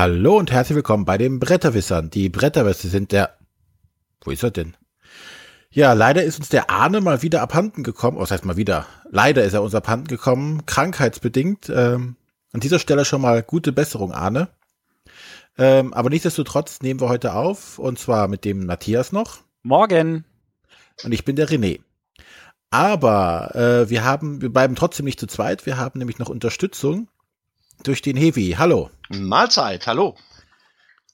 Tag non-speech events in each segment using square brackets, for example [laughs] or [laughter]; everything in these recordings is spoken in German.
Hallo und herzlich willkommen bei den Bretterwissern. Die Bretterwisser sind der. Wo ist er denn? Ja, leider ist uns der Ahne mal wieder abhanden gekommen. Was heißt mal wieder? Leider ist er uns abhanden gekommen, krankheitsbedingt. Ähm, an dieser Stelle schon mal gute Besserung, Ahne. Ähm, aber nichtsdestotrotz nehmen wir heute auf, und zwar mit dem Matthias noch. Morgen. Und ich bin der René. Aber äh, wir haben, wir bleiben trotzdem nicht zu zweit. Wir haben nämlich noch Unterstützung durch den Heavy. Hallo. Mahlzeit, hallo.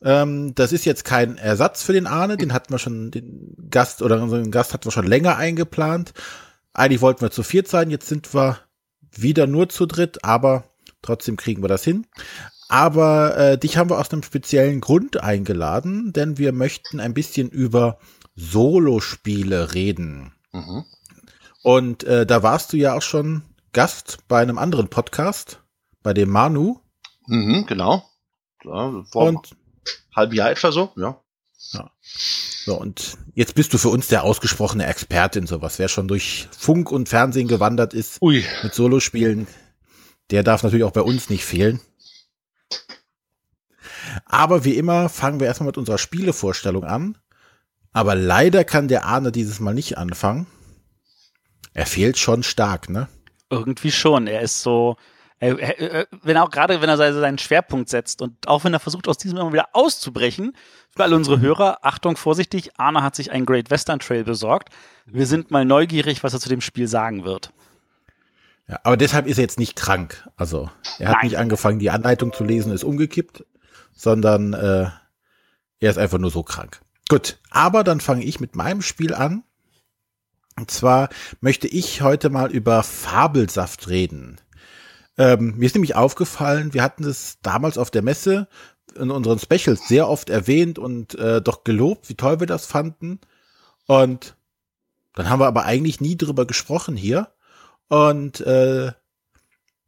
Ähm, das ist jetzt kein Ersatz für den Arne, den hatten wir schon, den Gast oder unseren Gast hatten wir schon länger eingeplant. Eigentlich wollten wir zu viert sein, jetzt sind wir wieder nur zu dritt, aber trotzdem kriegen wir das hin. Aber äh, dich haben wir aus einem speziellen Grund eingeladen, denn wir möchten ein bisschen über Solospiele reden. Mhm. Und äh, da warst du ja auch schon Gast bei einem anderen Podcast, bei dem Manu. Mhm, genau. Ja, vor und halben Jahr etwa so, ja. ja. So, und jetzt bist du für uns der ausgesprochene Experte in sowas. Wer schon durch Funk und Fernsehen gewandert ist Ui. mit Solospielen, der darf natürlich auch bei uns nicht fehlen. Aber wie immer fangen wir erstmal mit unserer Spielevorstellung an. Aber leider kann der Arne dieses Mal nicht anfangen. Er fehlt schon stark, ne? Irgendwie schon. Er ist so, wenn auch gerade, wenn er seinen Schwerpunkt setzt und auch wenn er versucht, aus diesem immer wieder auszubrechen, für alle unsere Hörer, Achtung, vorsichtig, Arne hat sich einen Great Western Trail besorgt. Wir sind mal neugierig, was er zu dem Spiel sagen wird. Ja, aber deshalb ist er jetzt nicht krank. Also, er hat Nein. nicht angefangen, die Anleitung zu lesen, ist umgekippt, sondern äh, er ist einfach nur so krank. Gut, aber dann fange ich mit meinem Spiel an. Und zwar möchte ich heute mal über Fabelsaft reden. Ähm, mir ist nämlich aufgefallen, wir hatten es damals auf der Messe in unseren Specials sehr oft erwähnt und äh, doch gelobt, wie toll wir das fanden. Und dann haben wir aber eigentlich nie drüber gesprochen hier. Und äh,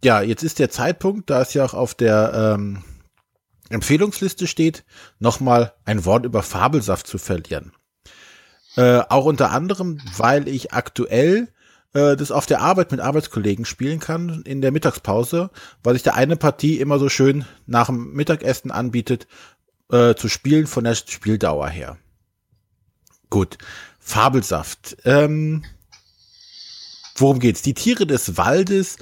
ja, jetzt ist der Zeitpunkt, da es ja auch auf der ähm, Empfehlungsliste steht, nochmal ein Wort über Fabelsaft zu verlieren. Äh, auch unter anderem, weil ich aktuell äh, das auf der Arbeit mit Arbeitskollegen spielen kann in der Mittagspause, weil sich da eine Partie immer so schön nach dem Mittagessen anbietet, äh, zu spielen von der Spieldauer her. Gut. Fabelsaft. Ähm, worum geht's? Die Tiere des Waldes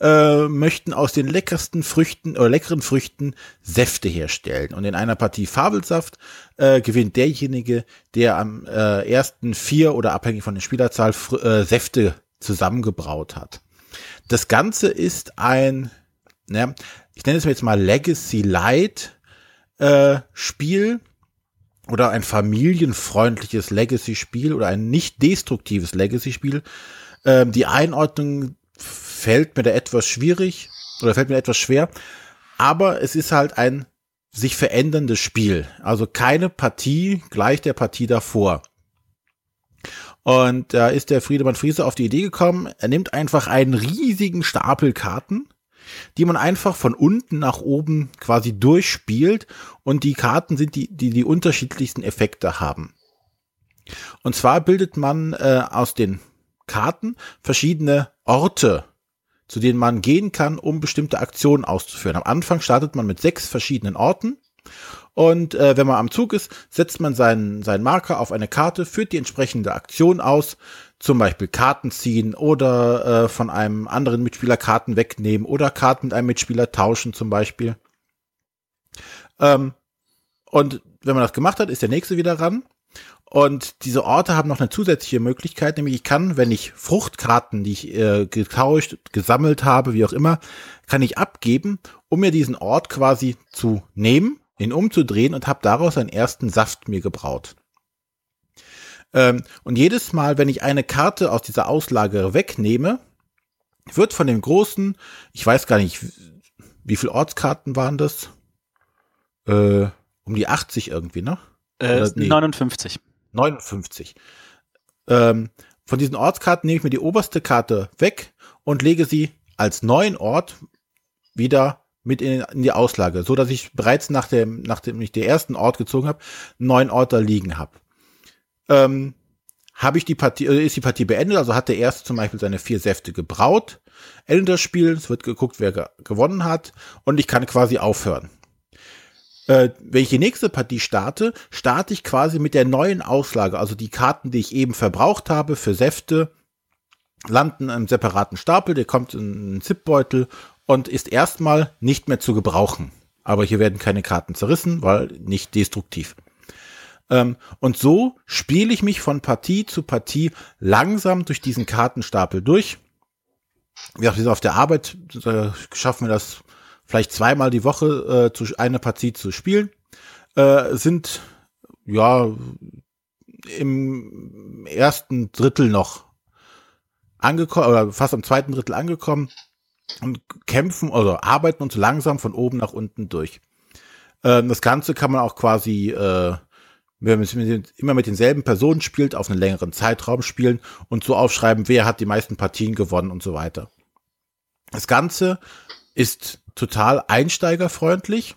äh, möchten aus den leckersten Früchten oder leckeren Früchten Säfte herstellen. Und in einer Partie Fabelsaft äh, gewinnt derjenige, der am äh, ersten vier oder abhängig von der Spielerzahl äh, Säfte zusammengebraut hat. Das Ganze ist ein, ne, ich nenne es jetzt mal Legacy Light äh, Spiel oder ein familienfreundliches Legacy-Spiel oder ein nicht destruktives Legacy-Spiel. Ähm, die Einordnung fällt mir da etwas schwierig oder fällt mir etwas schwer, aber es ist halt ein sich veränderndes Spiel. Also keine Partie gleich der Partie davor. Und da ist der Friedemann Friese auf die Idee gekommen, er nimmt einfach einen riesigen Stapel Karten, die man einfach von unten nach oben quasi durchspielt und die Karten sind die, die die unterschiedlichsten Effekte haben. Und zwar bildet man äh, aus den Karten verschiedene Orte, zu denen man gehen kann, um bestimmte Aktionen auszuführen. Am Anfang startet man mit sechs verschiedenen Orten und äh, wenn man am Zug ist, setzt man seinen, seinen Marker auf eine Karte, führt die entsprechende Aktion aus, zum Beispiel Karten ziehen oder äh, von einem anderen Mitspieler Karten wegnehmen oder Karten mit einem Mitspieler tauschen zum Beispiel. Ähm, und wenn man das gemacht hat, ist der nächste wieder ran. Und diese Orte haben noch eine zusätzliche Möglichkeit, nämlich ich kann, wenn ich Fruchtkarten, die ich äh, getauscht, gesammelt habe, wie auch immer, kann ich abgeben, um mir diesen Ort quasi zu nehmen ihn umzudrehen und habe daraus einen ersten Saft mir gebraut. Ähm, und jedes Mal, wenn ich eine Karte aus dieser Auslage wegnehme, wird von dem großen, ich weiß gar nicht, wie viele Ortskarten waren das? Äh, um die 80 irgendwie, ne? Äh, nee, 59. 59. Ähm, von diesen Ortskarten nehme ich mir die oberste Karte weg und lege sie als neuen Ort wieder mit in, in die Auslage, so dass ich bereits nach dem, nachdem ich den ersten Ort gezogen habe, einen neuen Ort da liegen habe. Ähm, habe ich die Partie, äh, ist die Partie beendet, also hat der erste zum Beispiel seine vier Säfte gebraut, endet das Spiel, es wird geguckt, wer ge gewonnen hat und ich kann quasi aufhören. äh, wenn ich die nächste Partie starte, starte ich quasi mit der neuen Auslage. Also die Karten, die ich eben verbraucht habe für Säfte, landen einem separaten Stapel, der kommt in einen Zipbeutel und ist erstmal nicht mehr zu gebrauchen. Aber hier werden keine Karten zerrissen, weil nicht destruktiv. Ähm, und so spiele ich mich von Partie zu Partie langsam durch diesen Kartenstapel durch. Wie auch auf der Arbeit äh, schaffen wir das vielleicht zweimal die Woche äh, zu, eine Partie zu spielen. Äh, sind ja im ersten Drittel noch angekommen oder fast am zweiten Drittel angekommen und kämpfen oder arbeiten uns langsam von oben nach unten durch. Ähm, das Ganze kann man auch quasi, äh, wenn man immer mit denselben Personen spielt, auf einen längeren Zeitraum spielen und so aufschreiben, wer hat die meisten Partien gewonnen und so weiter. Das Ganze ist total einsteigerfreundlich.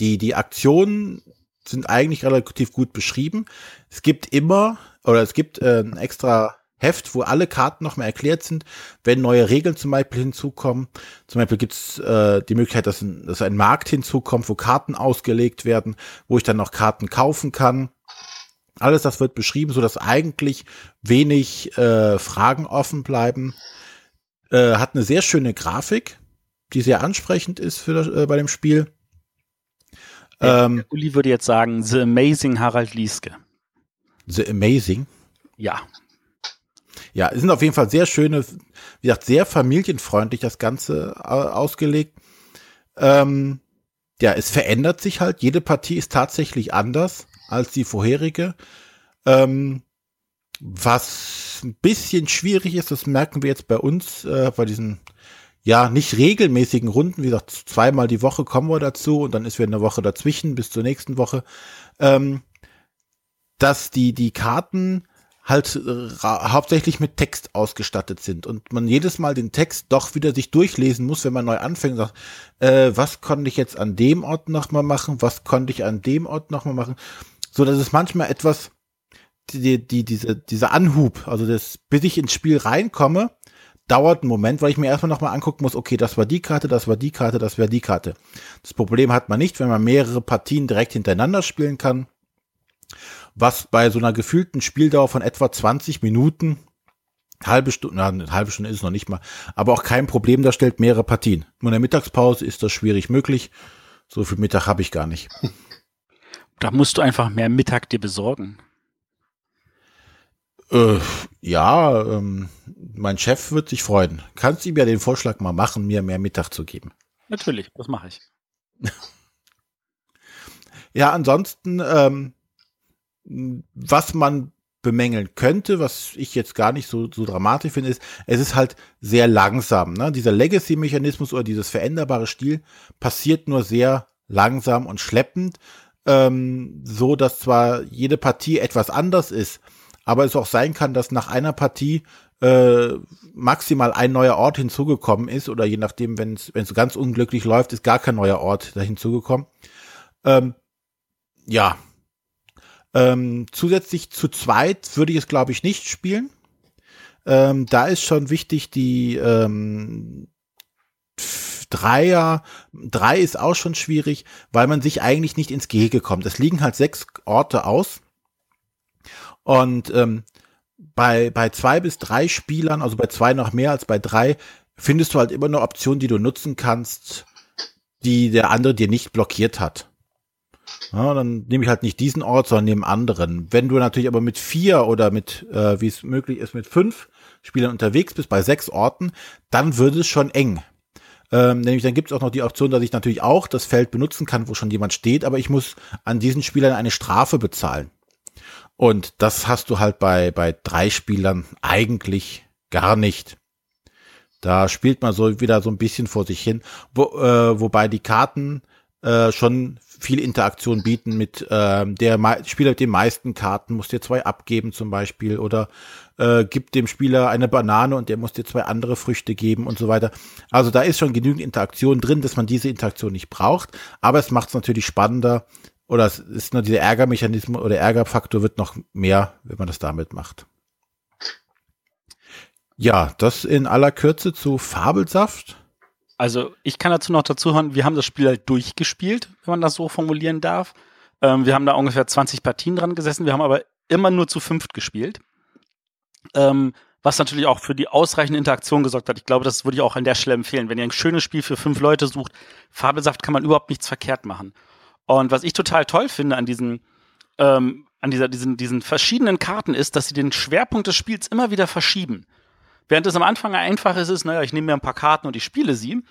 Die, die Aktionen sind eigentlich relativ gut beschrieben. Es gibt immer, oder es gibt äh, ein extra Heft, wo alle Karten nochmal erklärt sind, wenn neue Regeln zum Beispiel hinzukommen. Zum Beispiel gibt es äh, die Möglichkeit, dass ein, dass ein Markt hinzukommt, wo Karten ausgelegt werden, wo ich dann noch Karten kaufen kann. Alles das wird beschrieben, so dass eigentlich wenig äh, Fragen offen bleiben. Äh, hat eine sehr schöne Grafik, die sehr ansprechend ist für das, äh, bei dem Spiel. Ähm, Uli würde jetzt sagen, The Amazing Harald Lieske. The Amazing? Ja. Ja, es sind auf jeden Fall sehr schöne, wie gesagt, sehr familienfreundlich das Ganze äh, ausgelegt. Ähm, ja, es verändert sich halt. Jede Partie ist tatsächlich anders als die vorherige. Ähm, was ein bisschen schwierig ist, das merken wir jetzt bei uns, äh, bei diesen ja nicht regelmäßigen Runden. Wie gesagt, zweimal die Woche kommen wir dazu und dann ist wieder eine Woche dazwischen bis zur nächsten Woche. Ähm, dass die, die Karten halt äh, hauptsächlich mit Text ausgestattet sind und man jedes Mal den Text doch wieder sich durchlesen muss, wenn man neu anfängt und sagt, äh, was konnte ich jetzt an dem Ort nochmal machen, was konnte ich an dem Ort nochmal machen, so dass es manchmal etwas, die, die, diese, dieser Anhub, also das, bis ich ins Spiel reinkomme, dauert einen Moment, weil ich mir erstmal nochmal angucken muss, okay, das war die Karte, das war die Karte, das wäre die Karte. Das Problem hat man nicht, wenn man mehrere Partien direkt hintereinander spielen kann was bei so einer gefühlten Spieldauer von etwa 20 Minuten, halbe Stunde, na, eine halbe Stunde ist es noch nicht mal, aber auch kein Problem darstellt, mehrere Partien. Nur in der Mittagspause ist das schwierig möglich. So viel Mittag habe ich gar nicht. [laughs] Da musst du einfach mehr Mittag dir besorgen. Äh, ja, ähm, mein Chef wird sich freuen. Kannst du ihm ja den Vorschlag mal machen, mir mehr Mittag zu geben? Natürlich, das mache ich. [laughs] ja, ansonsten ähm, was man bemängeln könnte, was ich jetzt gar nicht so, so dramatisch finde, ist, es ist halt sehr langsam. Ne? Dieser Legacy-Mechanismus oder dieses veränderbare Stil passiert nur sehr langsam und schleppend, ähm, so dass zwar jede Partie etwas anders ist, aber es auch sein kann, dass nach einer Partie äh, maximal ein neuer Ort hinzugekommen ist oder je nachdem, wenn es ganz unglücklich läuft, ist gar kein neuer Ort da hinzugekommen. Ähm, ja, ähm, zusätzlich zu zweit würde ich es, glaube ich, nicht spielen. Ähm, da ist schon wichtig, die ähm, Dreier, drei ist auch schon schwierig, weil man sich eigentlich nicht ins Gehege kommt. Es liegen halt sechs Orte aus. Und ähm, bei, bei zwei bis drei Spielern, also bei zwei noch mehr als bei drei, findest du halt immer eine Option, die du nutzen kannst, die der andere dir nicht blockiert hat. Ja, dann nehme ich halt nicht diesen Ort, sondern nehme anderen. Wenn du natürlich aber mit vier oder mit, äh, wie es möglich ist, mit fünf Spielern unterwegs bist, bei sechs Orten, dann wird es schon eng. Ähm, nämlich dann gibt es auch noch die Option, dass ich natürlich auch das Feld benutzen kann, wo schon jemand steht, aber ich muss an diesen Spielern eine Strafe bezahlen. Und das hast du halt bei, bei drei Spielern eigentlich gar nicht. Da spielt man so wieder so ein bisschen vor sich hin, wo, äh, wobei die Karten äh, schon viel Interaktion bieten mit ähm, der Spieler mit den meisten Karten muss dir zwei abgeben zum Beispiel oder äh, gibt dem Spieler eine Banane und der muss dir zwei andere Früchte geben und so weiter. Also da ist schon genügend Interaktion drin, dass man diese Interaktion nicht braucht, aber es macht es natürlich spannender oder es ist nur dieser Ärgermechanismus oder Ärgerfaktor wird noch mehr, wenn man das damit macht. Ja, das in aller Kürze zu Fabelsaft. Also ich kann dazu noch dazu hören, wir haben das Spiel halt durchgespielt, wenn man das so formulieren darf. Ähm, wir haben da ungefähr 20 Partien dran gesessen, wir haben aber immer nur zu fünft gespielt. Ähm, was natürlich auch für die ausreichende Interaktion gesorgt hat. Ich glaube, das würde ich auch an der Stelle empfehlen. Wenn ihr ein schönes Spiel für fünf Leute sucht, Fabelsaft kann man überhaupt nichts verkehrt machen. Und was ich total toll finde an diesen, ähm, an dieser, diesen, diesen verschiedenen Karten ist, dass sie den Schwerpunkt des Spiels immer wieder verschieben. Während es am Anfang einfach ist, ist, naja, ich nehme mir ein paar Karten und ich spiele sie,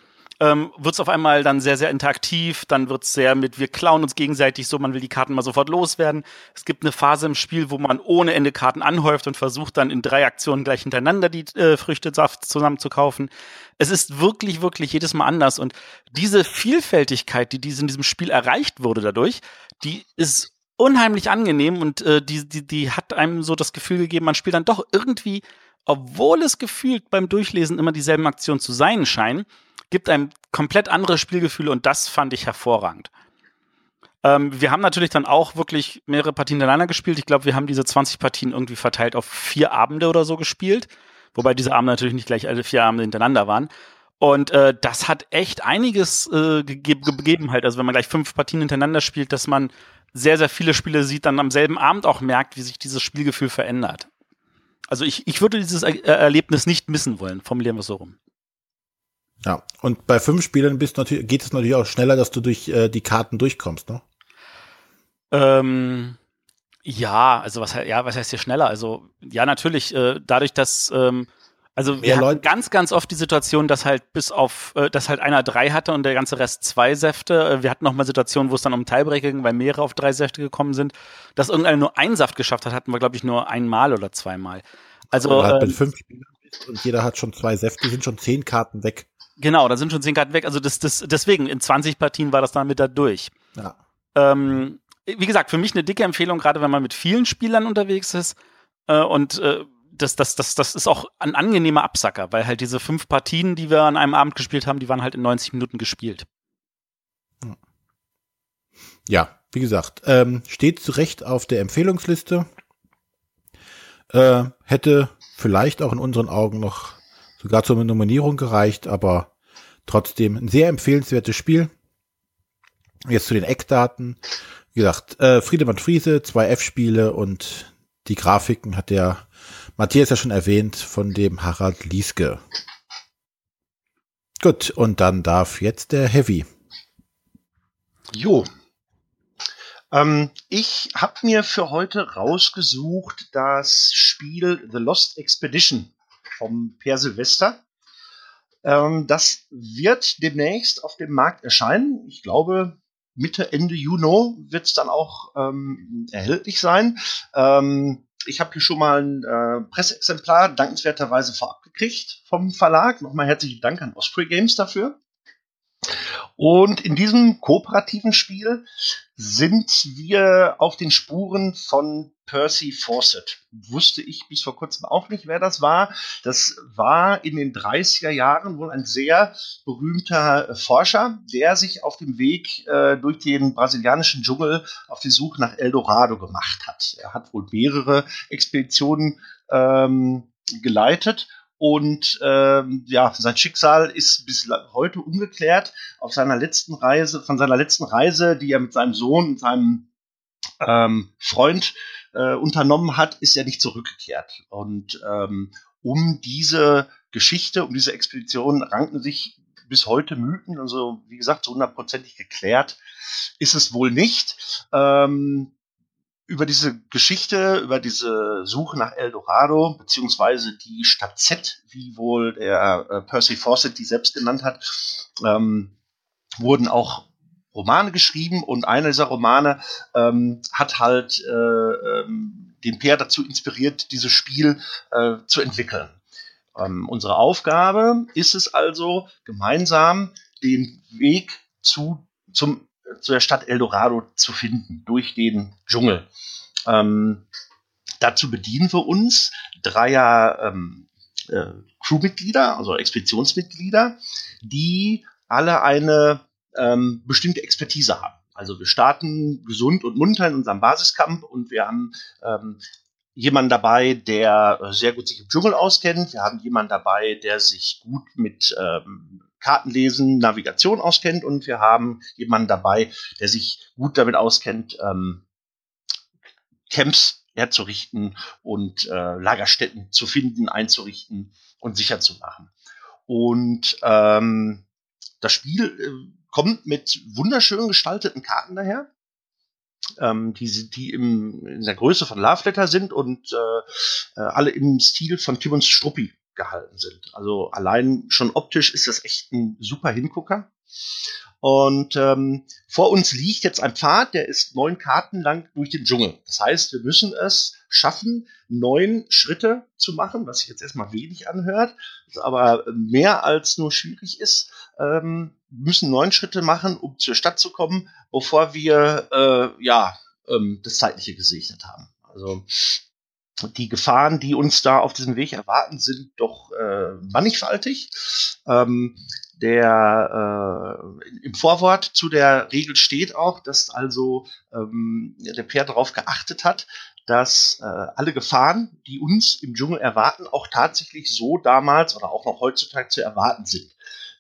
ähm, wird es auf einmal dann sehr, sehr interaktiv, dann wird es sehr mit, wir klauen uns gegenseitig so, man will die Karten mal sofort loswerden. Es gibt eine Phase im Spiel, wo man ohne Ende Karten anhäuft und versucht dann in drei Aktionen gleich hintereinander die äh, Früchtesaft zusammen zu kaufen. Es ist wirklich, wirklich jedes Mal anders und diese Vielfältigkeit, die in diesem Spiel erreicht wurde dadurch, die ist unheimlich angenehm und äh, die, die, die hat einem so das Gefühl gegeben, man spielt dann doch irgendwie, obwohl es gefühlt beim Durchlesen immer dieselben Aktionen zu sein scheinen, gibt einem komplett andere Spielgefühle und das fand ich hervorragend. Ähm, wir haben natürlich dann auch wirklich mehrere Partien hintereinander gespielt. Ich glaube, wir haben diese 20 Partien irgendwie verteilt auf vier Abende oder so gespielt. Wobei diese Abende natürlich nicht gleich alle vier Abende hintereinander waren. Und äh, das hat echt einiges äh, gegeben, gegeben halt. Also wenn man gleich fünf Partien hintereinander spielt, dass man sehr, sehr viele Spiele sieht, dann am selben Abend auch merkt, wie sich dieses Spielgefühl verändert. Also ich, ich würde dieses er Erlebnis nicht missen wollen, formulieren wir es so rum. Ja, und bei fünf Spielern bist natürlich, geht es natürlich auch schneller, dass du durch äh, die Karten durchkommst, ne? Ähm, ja, also was, ja, was heißt hier schneller? Also ja, natürlich, äh, dadurch, dass ähm, also wir hatten ganz, ganz oft die Situation, dass halt bis auf, äh, dass halt einer drei hatte und der ganze Rest zwei Säfte. Äh, wir hatten noch mal Situationen, wo es dann um Teilbrecher ging, weil mehrere auf drei Säfte gekommen sind. Dass irgendeiner nur einen Saft geschafft hat, hatten wir, glaube ich, nur einmal oder zweimal. Also, also halt ähm, mit fünf Spielern und jeder hat schon zwei Säfte, sind schon zehn Karten weg. Genau, da sind schon zehn Karten weg. Also das, das, deswegen, in 20 Partien war das dann mit da durch. Ja. Ähm, wie gesagt, für mich eine dicke Empfehlung, gerade wenn man mit vielen Spielern unterwegs ist. Äh, und äh, das, das, das, das ist auch ein angenehmer Absacker, weil halt diese fünf Partien, die wir an einem Abend gespielt haben, die waren halt in 90 Minuten gespielt. Ja, wie gesagt, ähm, steht zu Recht auf der Empfehlungsliste. Äh, hätte vielleicht auch in unseren Augen noch sogar zur Nominierung gereicht, aber trotzdem ein sehr empfehlenswertes Spiel. Jetzt zu den Eckdaten. Wie gesagt, äh, Friedemann Friese, zwei F-Spiele und die Grafiken hat der Matthias ja schon erwähnt von dem Harald Lieske. Gut, und dann darf jetzt der Heavy. Jo. Ähm, ich habe mir für heute rausgesucht das Spiel The Lost Expedition vom Per Silvester. Ähm, das wird demnächst auf dem Markt erscheinen. Ich glaube, Mitte, Ende Juni wird es dann auch ähm, erhältlich sein. Ähm, ich habe hier schon mal ein äh, Presseexemplar dankenswerterweise vorab gekriegt vom Verlag. Nochmal herzlichen Dank an Osprey Games dafür. Und in diesem kooperativen Spiel sind wir auf den Spuren von Percy Fawcett. Wusste ich bis vor kurzem auch nicht, wer das war. Das war in den 30er Jahren wohl ein sehr berühmter Forscher, der sich auf dem Weg äh, durch den brasilianischen Dschungel auf die Suche nach Eldorado gemacht hat. Er hat wohl mehrere Expeditionen ähm, geleitet und ähm, ja, sein Schicksal ist bis heute ungeklärt. Auf seiner letzten Reise, von seiner letzten Reise, die er mit seinem Sohn und seinem ähm, Freund äh, unternommen hat, ist er nicht zurückgekehrt. Und ähm, um diese Geschichte, um diese Expedition ranken sich bis heute Mythen. Also wie gesagt, so hundertprozentig geklärt ist es wohl nicht. Ähm, über diese Geschichte, über diese Suche nach Eldorado, beziehungsweise die Stadt Z, wie wohl der äh, Percy Fawcett die selbst genannt hat, ähm, wurden auch Romane geschrieben und einer dieser Romane ähm, hat halt äh, ähm, den Peer dazu inspiriert, dieses Spiel äh, zu entwickeln. Ähm, unsere Aufgabe ist es also, gemeinsam den Weg zu, zum zu der Stadt Eldorado zu finden, durch den Dschungel. Ähm, dazu bedienen wir uns dreier ähm, äh, Crewmitglieder, also Expeditionsmitglieder, die alle eine ähm, bestimmte Expertise haben. Also wir starten gesund und munter in unserem Basiskampf und wir haben ähm, jemanden dabei, der sehr gut sich im Dschungel auskennt. Wir haben jemanden dabei, der sich gut mit ähm, Kartenlesen, Navigation auskennt und wir haben jemanden dabei, der sich gut damit auskennt, ähm, Camps herzurichten und äh, Lagerstätten zu finden, einzurichten und sicher zu machen. Und ähm, das Spiel äh, kommt mit wunderschön gestalteten Karten daher, ähm, die, die im, in der Größe von Love Letter sind und äh, äh, alle im Stil von Timmons Struppi gehalten sind. Also allein schon optisch ist das echt ein super Hingucker. Und ähm, vor uns liegt jetzt ein Pfad, der ist neun Karten lang durch den Dschungel. Das heißt, wir müssen es schaffen, neun Schritte zu machen, was sich jetzt erstmal wenig anhört, aber mehr als nur schwierig ist. Ähm, müssen neun Schritte machen, um zur Stadt zu kommen, bevor wir äh, ja ähm, das Zeitliche gesegnet haben. Also die Gefahren, die uns da auf diesem Weg erwarten, sind doch äh, mannigfaltig. Ähm, der äh, im Vorwort zu der Regel steht auch, dass also ähm, der Pferd darauf geachtet hat, dass äh, alle Gefahren, die uns im Dschungel erwarten, auch tatsächlich so damals oder auch noch heutzutage zu erwarten sind.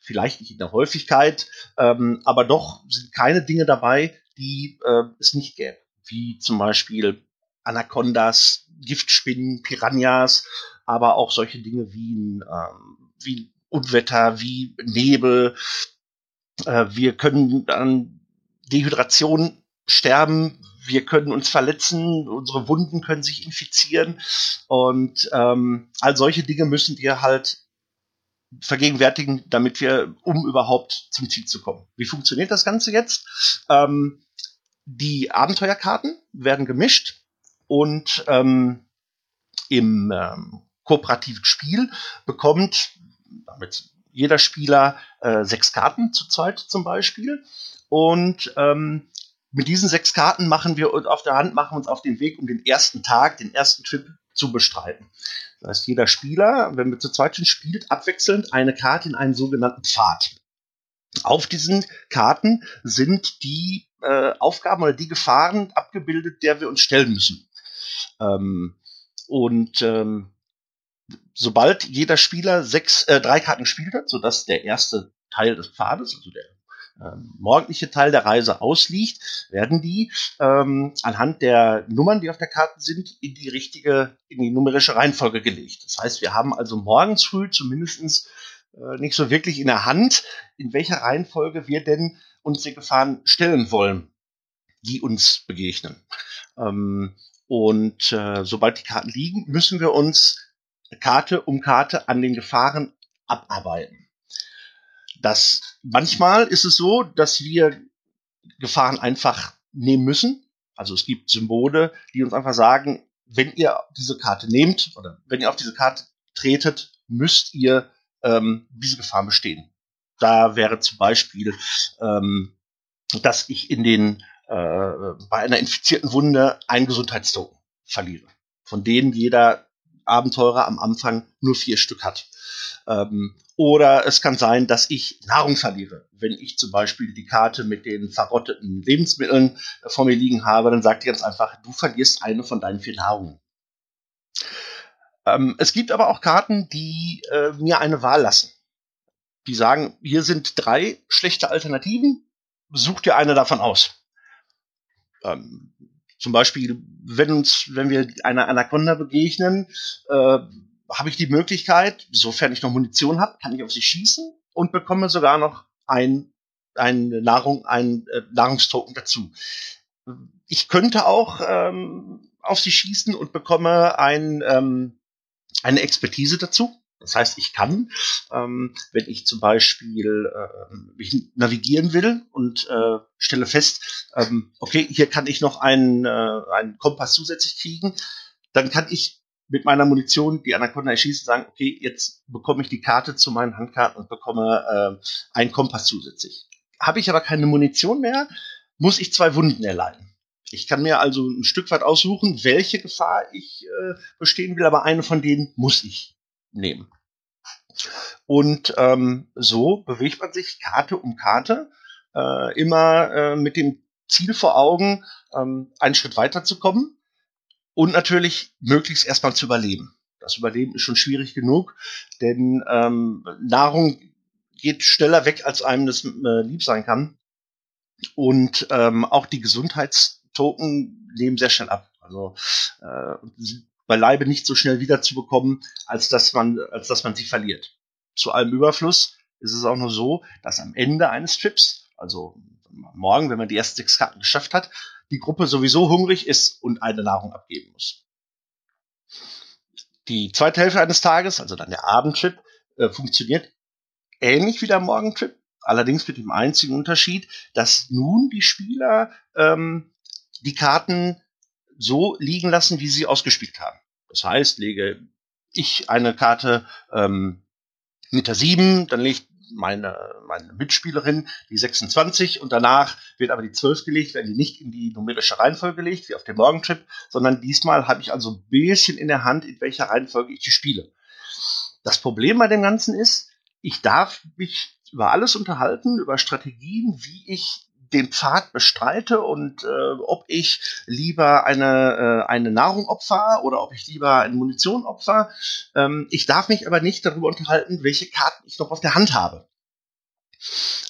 Vielleicht nicht in der Häufigkeit, ähm, aber doch sind keine Dinge dabei, die äh, es nicht gäbe, wie zum Beispiel Anacondas, Giftspinnen, Piranhas, aber auch solche Dinge wie ein, ähm, wie Unwetter, wie Nebel. Äh, wir können an Dehydration sterben, wir können uns verletzen, unsere Wunden können sich infizieren und ähm, all solche Dinge müssen wir halt vergegenwärtigen, damit wir, um überhaupt zum Ziel zu kommen. Wie funktioniert das Ganze jetzt? Ähm, die Abenteuerkarten werden gemischt und ähm, im ähm, kooperativen Spiel bekommt damit jeder Spieler äh, sechs Karten zu zweit zum Beispiel. Und ähm, mit diesen sechs Karten machen wir auf der Hand, machen uns auf den Weg, um den ersten Tag, den ersten Trip zu bestreiten. Das heißt, jeder Spieler, wenn wir zu zweit schon spielt, abwechselnd eine Karte in einen sogenannten Pfad. Auf diesen Karten sind die äh, Aufgaben oder die Gefahren abgebildet, der wir uns stellen müssen. Ähm, und ähm, sobald jeder Spieler sechs, äh, drei Karten gespielt hat, sodass der erste Teil des Pfades, also der ähm, morgendliche Teil der Reise ausliegt, werden die ähm, anhand der Nummern, die auf der Karte sind, in die richtige, in die numerische Reihenfolge gelegt. Das heißt, wir haben also morgens früh zumindestens äh, nicht so wirklich in der Hand, in welcher Reihenfolge wir denn uns die Gefahren stellen wollen, die uns begegnen. Ähm, und äh, sobald die Karten liegen, müssen wir uns Karte um Karte an den Gefahren abarbeiten. Das manchmal ist es so, dass wir Gefahren einfach nehmen müssen. Also es gibt Symbole, die uns einfach sagen, wenn ihr diese Karte nehmt oder wenn ihr auf diese Karte tretet, müsst ihr ähm, diese Gefahr bestehen. Da wäre zum Beispiel, ähm, dass ich in den bei einer infizierten Wunde einen Gesundheitstoken verliere, von denen jeder Abenteurer am Anfang nur vier Stück hat. Ähm, oder es kann sein, dass ich Nahrung verliere. Wenn ich zum Beispiel die Karte mit den verrotteten Lebensmitteln äh, vor mir liegen habe, dann sagt die ganz einfach, du verlierst eine von deinen vier Nahrungen. Ähm, es gibt aber auch Karten, die äh, mir eine Wahl lassen. Die sagen, hier sind drei schlechte Alternativen, such dir eine davon aus. Ähm, zum Beispiel, wenn uns, wenn wir einer Anaconda begegnen, äh, habe ich die Möglichkeit, sofern ich noch Munition habe, kann ich auf sie schießen und bekomme sogar noch ein, ein Nahrung, ein äh, Nahrungstoken dazu. Ich könnte auch ähm, auf sie schießen und bekomme ein, ähm, eine Expertise dazu. Das heißt, ich kann, ähm, wenn ich zum Beispiel äh, ich navigieren will und äh, stelle fest, ähm, okay, hier kann ich noch einen, äh, einen Kompass zusätzlich kriegen, dann kann ich mit meiner Munition die Anaconda erschießen und sagen, okay, jetzt bekomme ich die Karte zu meinen Handkarten und bekomme äh, einen Kompass zusätzlich. Habe ich aber keine Munition mehr, muss ich zwei Wunden erleiden. Ich kann mir also ein Stück weit aussuchen, welche Gefahr ich äh, bestehen will, aber eine von denen muss ich nehmen. Und ähm, so bewegt man sich Karte um Karte, äh, immer äh, mit dem Ziel vor Augen, ähm, einen Schritt weiter zu kommen und natürlich möglichst erstmal zu überleben. Das Überleben ist schon schwierig genug, denn ähm, Nahrung geht schneller weg, als einem das äh, lieb sein kann. Und ähm, auch die Gesundheitstoken nehmen sehr schnell ab. Also äh, beileibe nicht so schnell wiederzubekommen, als dass man, als dass man sie verliert. Zu allem Überfluss ist es auch nur so, dass am Ende eines Trips, also morgen, wenn man die ersten sechs Karten geschafft hat, die Gruppe sowieso hungrig ist und eine Nahrung abgeben muss. Die zweite Hälfte eines Tages, also dann der Abendtrip, äh, funktioniert ähnlich wie der Morgentrip, allerdings mit dem einzigen Unterschied, dass nun die Spieler ähm, die Karten so liegen lassen, wie sie ausgespielt haben. Das heißt, lege ich eine Karte ähm, mit der 7, dann legt meine, meine Mitspielerin die 26 und danach wird aber die 12 gelegt, werden die nicht in die numerische Reihenfolge gelegt, wie auf dem Morgentrip, sondern diesmal habe ich also ein bisschen in der Hand, in welcher Reihenfolge ich die spiele. Das Problem bei dem Ganzen ist, ich darf mich über alles unterhalten, über Strategien, wie ich den Pfad bestreite und äh, ob ich lieber eine, äh, eine Nahrung opfer oder ob ich lieber eine Munition opfer. Ähm, ich darf mich aber nicht darüber unterhalten, welche Karten ich noch auf der Hand habe.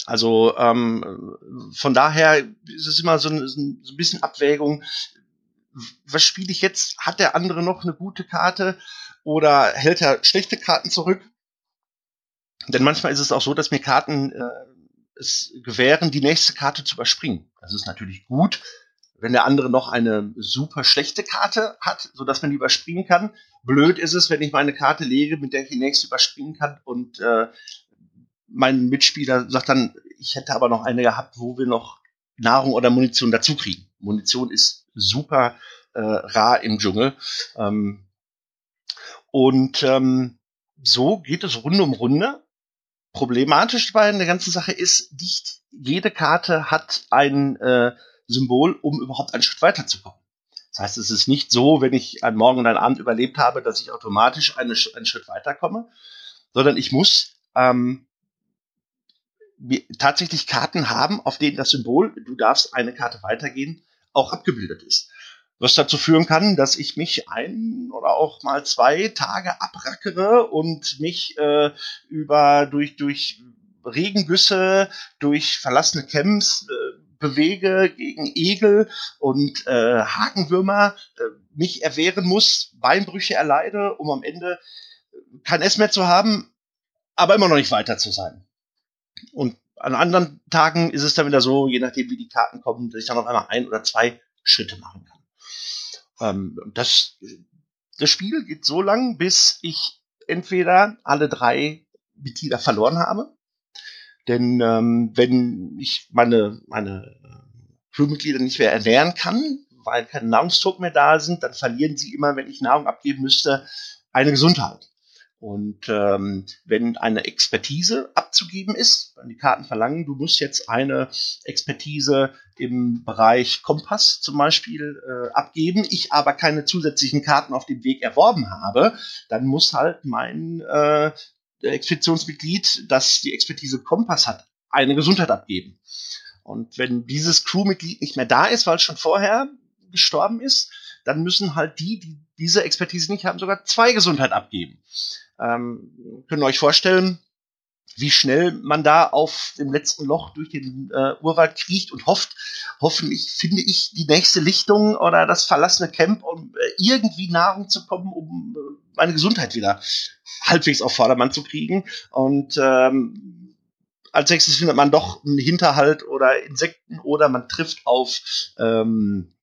Also ähm, von daher ist es immer so ein, so ein bisschen Abwägung. Was spiele ich jetzt? Hat der andere noch eine gute Karte oder hält er schlechte Karten zurück? Denn manchmal ist es auch so, dass mir Karten äh, es gewähren, die nächste Karte zu überspringen. Das ist natürlich gut, wenn der andere noch eine super schlechte Karte hat, so dass man die überspringen kann. Blöd ist es, wenn ich meine Karte lege, mit der ich die nächste überspringen kann und äh, mein Mitspieler sagt dann, ich hätte aber noch eine gehabt, wo wir noch Nahrung oder Munition dazu kriegen. Munition ist super äh, rar im Dschungel. Ähm, und ähm, so geht es Runde um Runde problematisch bei der ganzen Sache ist, nicht jede Karte hat ein äh, Symbol, um überhaupt einen Schritt weiterzukommen. Das heißt, es ist nicht so, wenn ich einen Morgen und einen Abend überlebt habe, dass ich automatisch eine, einen Schritt weiterkomme, sondern ich muss ähm, tatsächlich Karten haben, auf denen das Symbol, du darfst eine Karte weitergehen, auch abgebildet ist was dazu führen kann, dass ich mich ein oder auch mal zwei Tage abrackere und mich äh, über durch durch Regengüsse, durch verlassene Camps äh, bewege gegen Egel und äh, Hakenwürmer, äh, mich erwehren muss, Beinbrüche erleide, um am Ende kein Essen mehr zu haben, aber immer noch nicht weiter zu sein. Und an anderen Tagen ist es dann wieder so, je nachdem wie die Karten kommen, dass ich dann auf einmal ein oder zwei Schritte machen kann. Ähm, das, das Spiel geht so lang, bis ich entweder alle drei Mitglieder verloren habe. Denn ähm, wenn ich meine, meine Crewmitglieder nicht mehr ernähren kann, weil keine Nahrungsdruck mehr da sind, dann verlieren sie immer, wenn ich Nahrung abgeben müsste, eine Gesundheit. Und ähm, wenn eine Expertise abzugeben ist, wenn die Karten verlangen, du musst jetzt eine Expertise im Bereich Kompass zum Beispiel äh, abgeben, ich aber keine zusätzlichen Karten auf dem Weg erworben habe, dann muss halt mein äh, Expeditionsmitglied, das die Expertise Kompass hat, eine Gesundheit abgeben. Und wenn dieses Crewmitglied nicht mehr da ist, weil es schon vorher gestorben ist, dann müssen halt die, die diese Expertise nicht haben, sogar zwei Gesundheit abgeben. Ähm, können euch vorstellen, wie schnell man da auf dem letzten Loch durch den äh, Urwald kriecht und hofft, hoffentlich finde ich die nächste Lichtung oder das verlassene Camp, um äh, irgendwie Nahrung zu kommen, um äh, meine Gesundheit wieder halbwegs auf Vordermann zu kriegen. Und ähm, als nächstes findet man doch einen Hinterhalt oder Insekten oder man trifft auf ähm,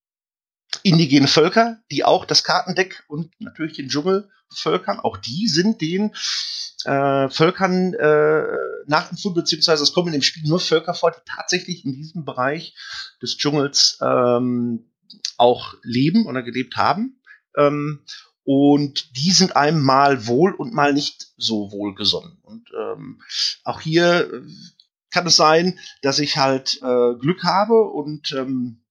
indigene Völker, die auch das Kartendeck und natürlich den Dschungel völkern. Auch die sind den äh, Völkern äh, nachempfunden, beziehungsweise es kommen in dem Spiel nur Völker vor, die tatsächlich in diesem Bereich des Dschungels ähm, auch leben oder gelebt haben. Ähm, und die sind einem mal wohl und mal nicht so wohlgesonnen. Und ähm, auch hier äh, kann es sein, dass ich halt äh, Glück habe und ähm,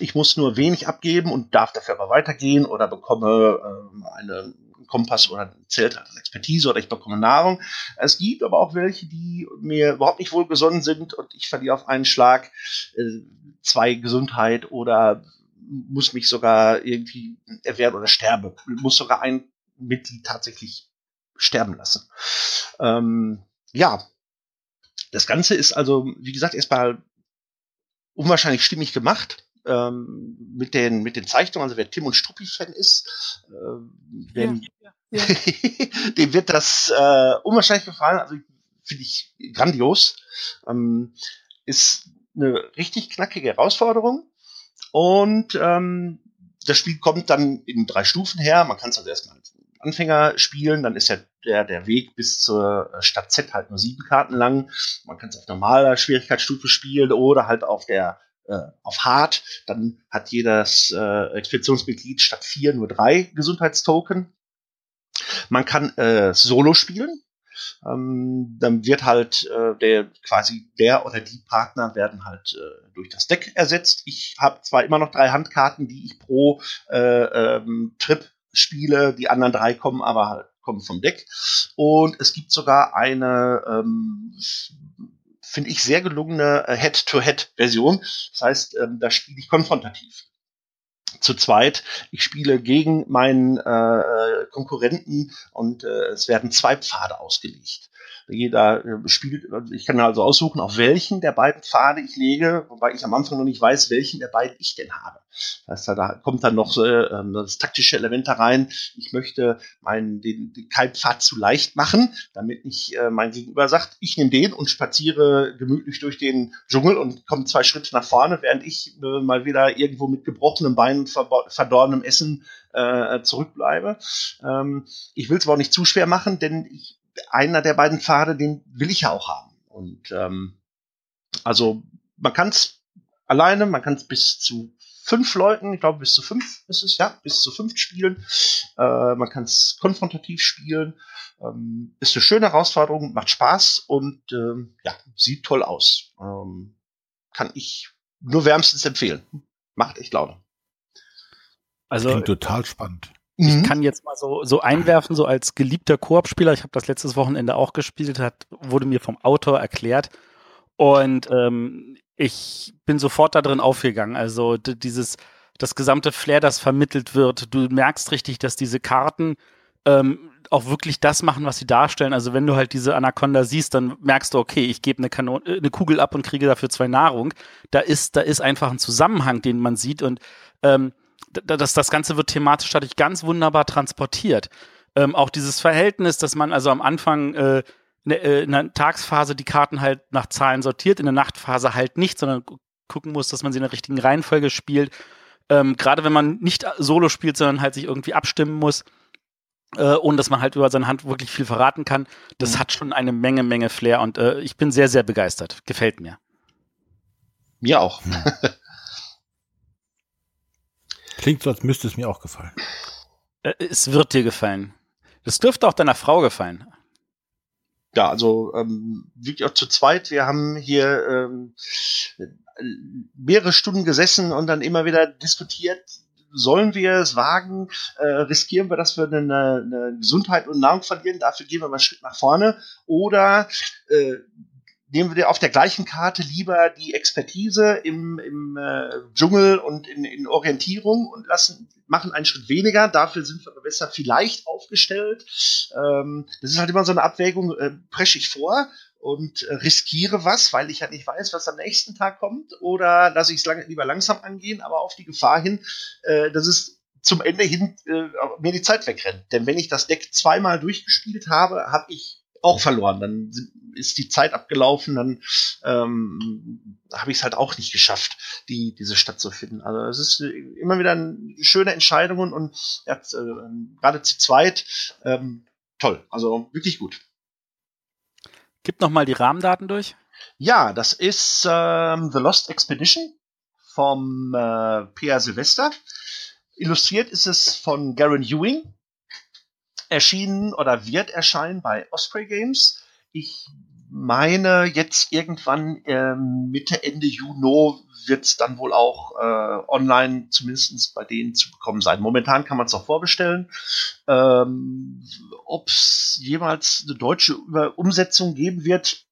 ich muss nur wenig abgeben und darf dafür aber weitergehen oder bekomme äh, eine Kompass oder Zelt als Expertise oder ich bekomme Nahrung. Es gibt aber auch welche, die mir überhaupt nicht wohlgesonnen sind und ich verliere auf einen Schlag äh, zwei Gesundheit oder muss mich sogar irgendwie erwehren oder sterbe. Muss sogar ein Mitglied tatsächlich sterben lassen. Ähm, ja, das Ganze ist also, wie gesagt, erstmal unwahrscheinlich stimmig gemacht. Ähm, mit den mit den Zeichnungen, also wer Tim und Struppi Fan ist, äh, dem, ja, ja. [laughs] dem wird das äh, unwahrscheinlich gefallen. Also finde ich grandios. Ähm, ist eine richtig knackige Herausforderung und ähm, das Spiel kommt dann in drei Stufen her. Man kann es also erstmal als Anfänger spielen, dann ist ja der, der Weg bis zur Stadt Z halt nur sieben Karten lang. Man kann es auf normaler Schwierigkeitsstufe spielen oder halt auf der äh, auf Hard. Dann hat jedes äh, Expeditionsmitglied statt vier nur drei Gesundheitstoken. Man kann äh, Solo spielen. Ähm, dann wird halt äh, der quasi der oder die Partner werden halt äh, durch das Deck ersetzt. Ich habe zwar immer noch drei Handkarten, die ich pro äh, ähm, Trip spiele, die anderen drei kommen aber halt kommen vom Deck. Und es gibt sogar eine ähm, finde ich sehr gelungene äh, Head-to-Head-Version. Das heißt, ähm, da spiele ich konfrontativ zu zweit. Ich spiele gegen meinen äh, äh Konkurrenten und äh, es werden zwei Pfade ausgelegt. Jeder äh, spielt, ich kann also aussuchen, auf welchen der beiden Pfade ich lege, wobei ich am Anfang noch nicht weiß, welchen der beiden ich denn habe. Das heißt, da kommt dann noch äh, das taktische Element da rein. Ich möchte meinen den, den Kalbpfad zu leicht machen, damit nicht äh, mein Gegenüber sagt, ich nehme den und spaziere gemütlich durch den Dschungel und komme zwei Schritte nach vorne, während ich äh, mal wieder irgendwo mit gebrochenen Beinen, verdorbenem Essen äh, zurückbleibe. Ähm, ich will es aber auch nicht zu schwer machen, denn ich einer der beiden Pfade, den will ich ja auch haben. Und ähm, also man kann es alleine, man kann es bis zu fünf Leuten, ich glaube bis zu fünf ist es, ja, bis zu fünf spielen. Äh, man kann es konfrontativ spielen. Ähm, ist eine schöne Herausforderung, macht Spaß und ähm, ja, sieht toll aus. Ähm, kann ich nur wärmstens empfehlen. Macht echt Laune. Also Klingt total spannend. Ich mhm. kann jetzt mal so, so einwerfen, so als geliebter Koop-Spieler, ich habe das letztes Wochenende auch gespielt, hat, wurde mir vom Autor erklärt. Und ähm, ich bin sofort da drin aufgegangen. Also dieses, das gesamte Flair, das vermittelt wird, du merkst richtig, dass diese Karten ähm, auch wirklich das machen, was sie darstellen. Also wenn du halt diese Anaconda siehst, dann merkst du, okay, ich gebe eine, Kanon äh, eine Kugel ab und kriege dafür zwei Nahrung. Da ist, da ist einfach ein Zusammenhang, den man sieht und ähm, das, das Ganze wird thematisch dadurch ganz wunderbar transportiert. Ähm, auch dieses Verhältnis, dass man also am Anfang äh, äh, in der Tagsphase die Karten halt nach Zahlen sortiert, in der Nachtphase halt nicht, sondern gucken muss, dass man sie in der richtigen Reihenfolge spielt. Ähm, Gerade wenn man nicht solo spielt, sondern halt sich irgendwie abstimmen muss, äh, ohne dass man halt über seine Hand wirklich viel verraten kann. Das mhm. hat schon eine Menge, Menge Flair und äh, ich bin sehr, sehr begeistert. Gefällt mir. Mir auch. [laughs] Klingt so, als müsste es mir auch gefallen. Äh, es wird dir gefallen. Das dürfte auch deiner Frau gefallen. Ja, also ähm, wirklich auch zu zweit. Wir haben hier ähm, mehrere Stunden gesessen und dann immer wieder diskutiert, sollen wir es wagen? Äh, riskieren wir, dass wir eine, eine Gesundheit und Nahrung verlieren? Dafür gehen wir mal einen Schritt nach vorne. Oder äh, nehmen wir auf der gleichen Karte lieber die Expertise im, im äh, Dschungel und in, in Orientierung und lassen, machen einen Schritt weniger, dafür sind wir besser vielleicht aufgestellt. Ähm, das ist halt immer so eine Abwägung, äh, presche ich vor und äh, riskiere was, weil ich halt nicht weiß, was am nächsten Tag kommt, oder lasse ich es lang, lieber langsam angehen, aber auf die Gefahr hin, äh, dass es zum Ende hin äh, mir die Zeit wegrennt. Denn wenn ich das Deck zweimal durchgespielt habe, habe ich auch verloren. Dann ist die Zeit abgelaufen, dann ähm, habe ich es halt auch nicht geschafft, die diese Stadt zu finden. Also es ist immer wieder eine schöne Entscheidungen und äh, gerade zu zweit ähm, toll. Also wirklich gut. Gib noch mal die Rahmendaten durch. Ja, das ist ähm, The Lost Expedition vom äh, P.R. Silvester. Illustriert ist es von Garen Ewing erschienen oder wird erscheinen bei Osprey Games. Ich meine, jetzt irgendwann äh, Mitte, Ende Juni wird es dann wohl auch äh, online zumindest bei denen zu bekommen sein. Momentan kann man es auch vorbestellen. Ähm, Ob es jemals eine deutsche Umsetzung geben wird,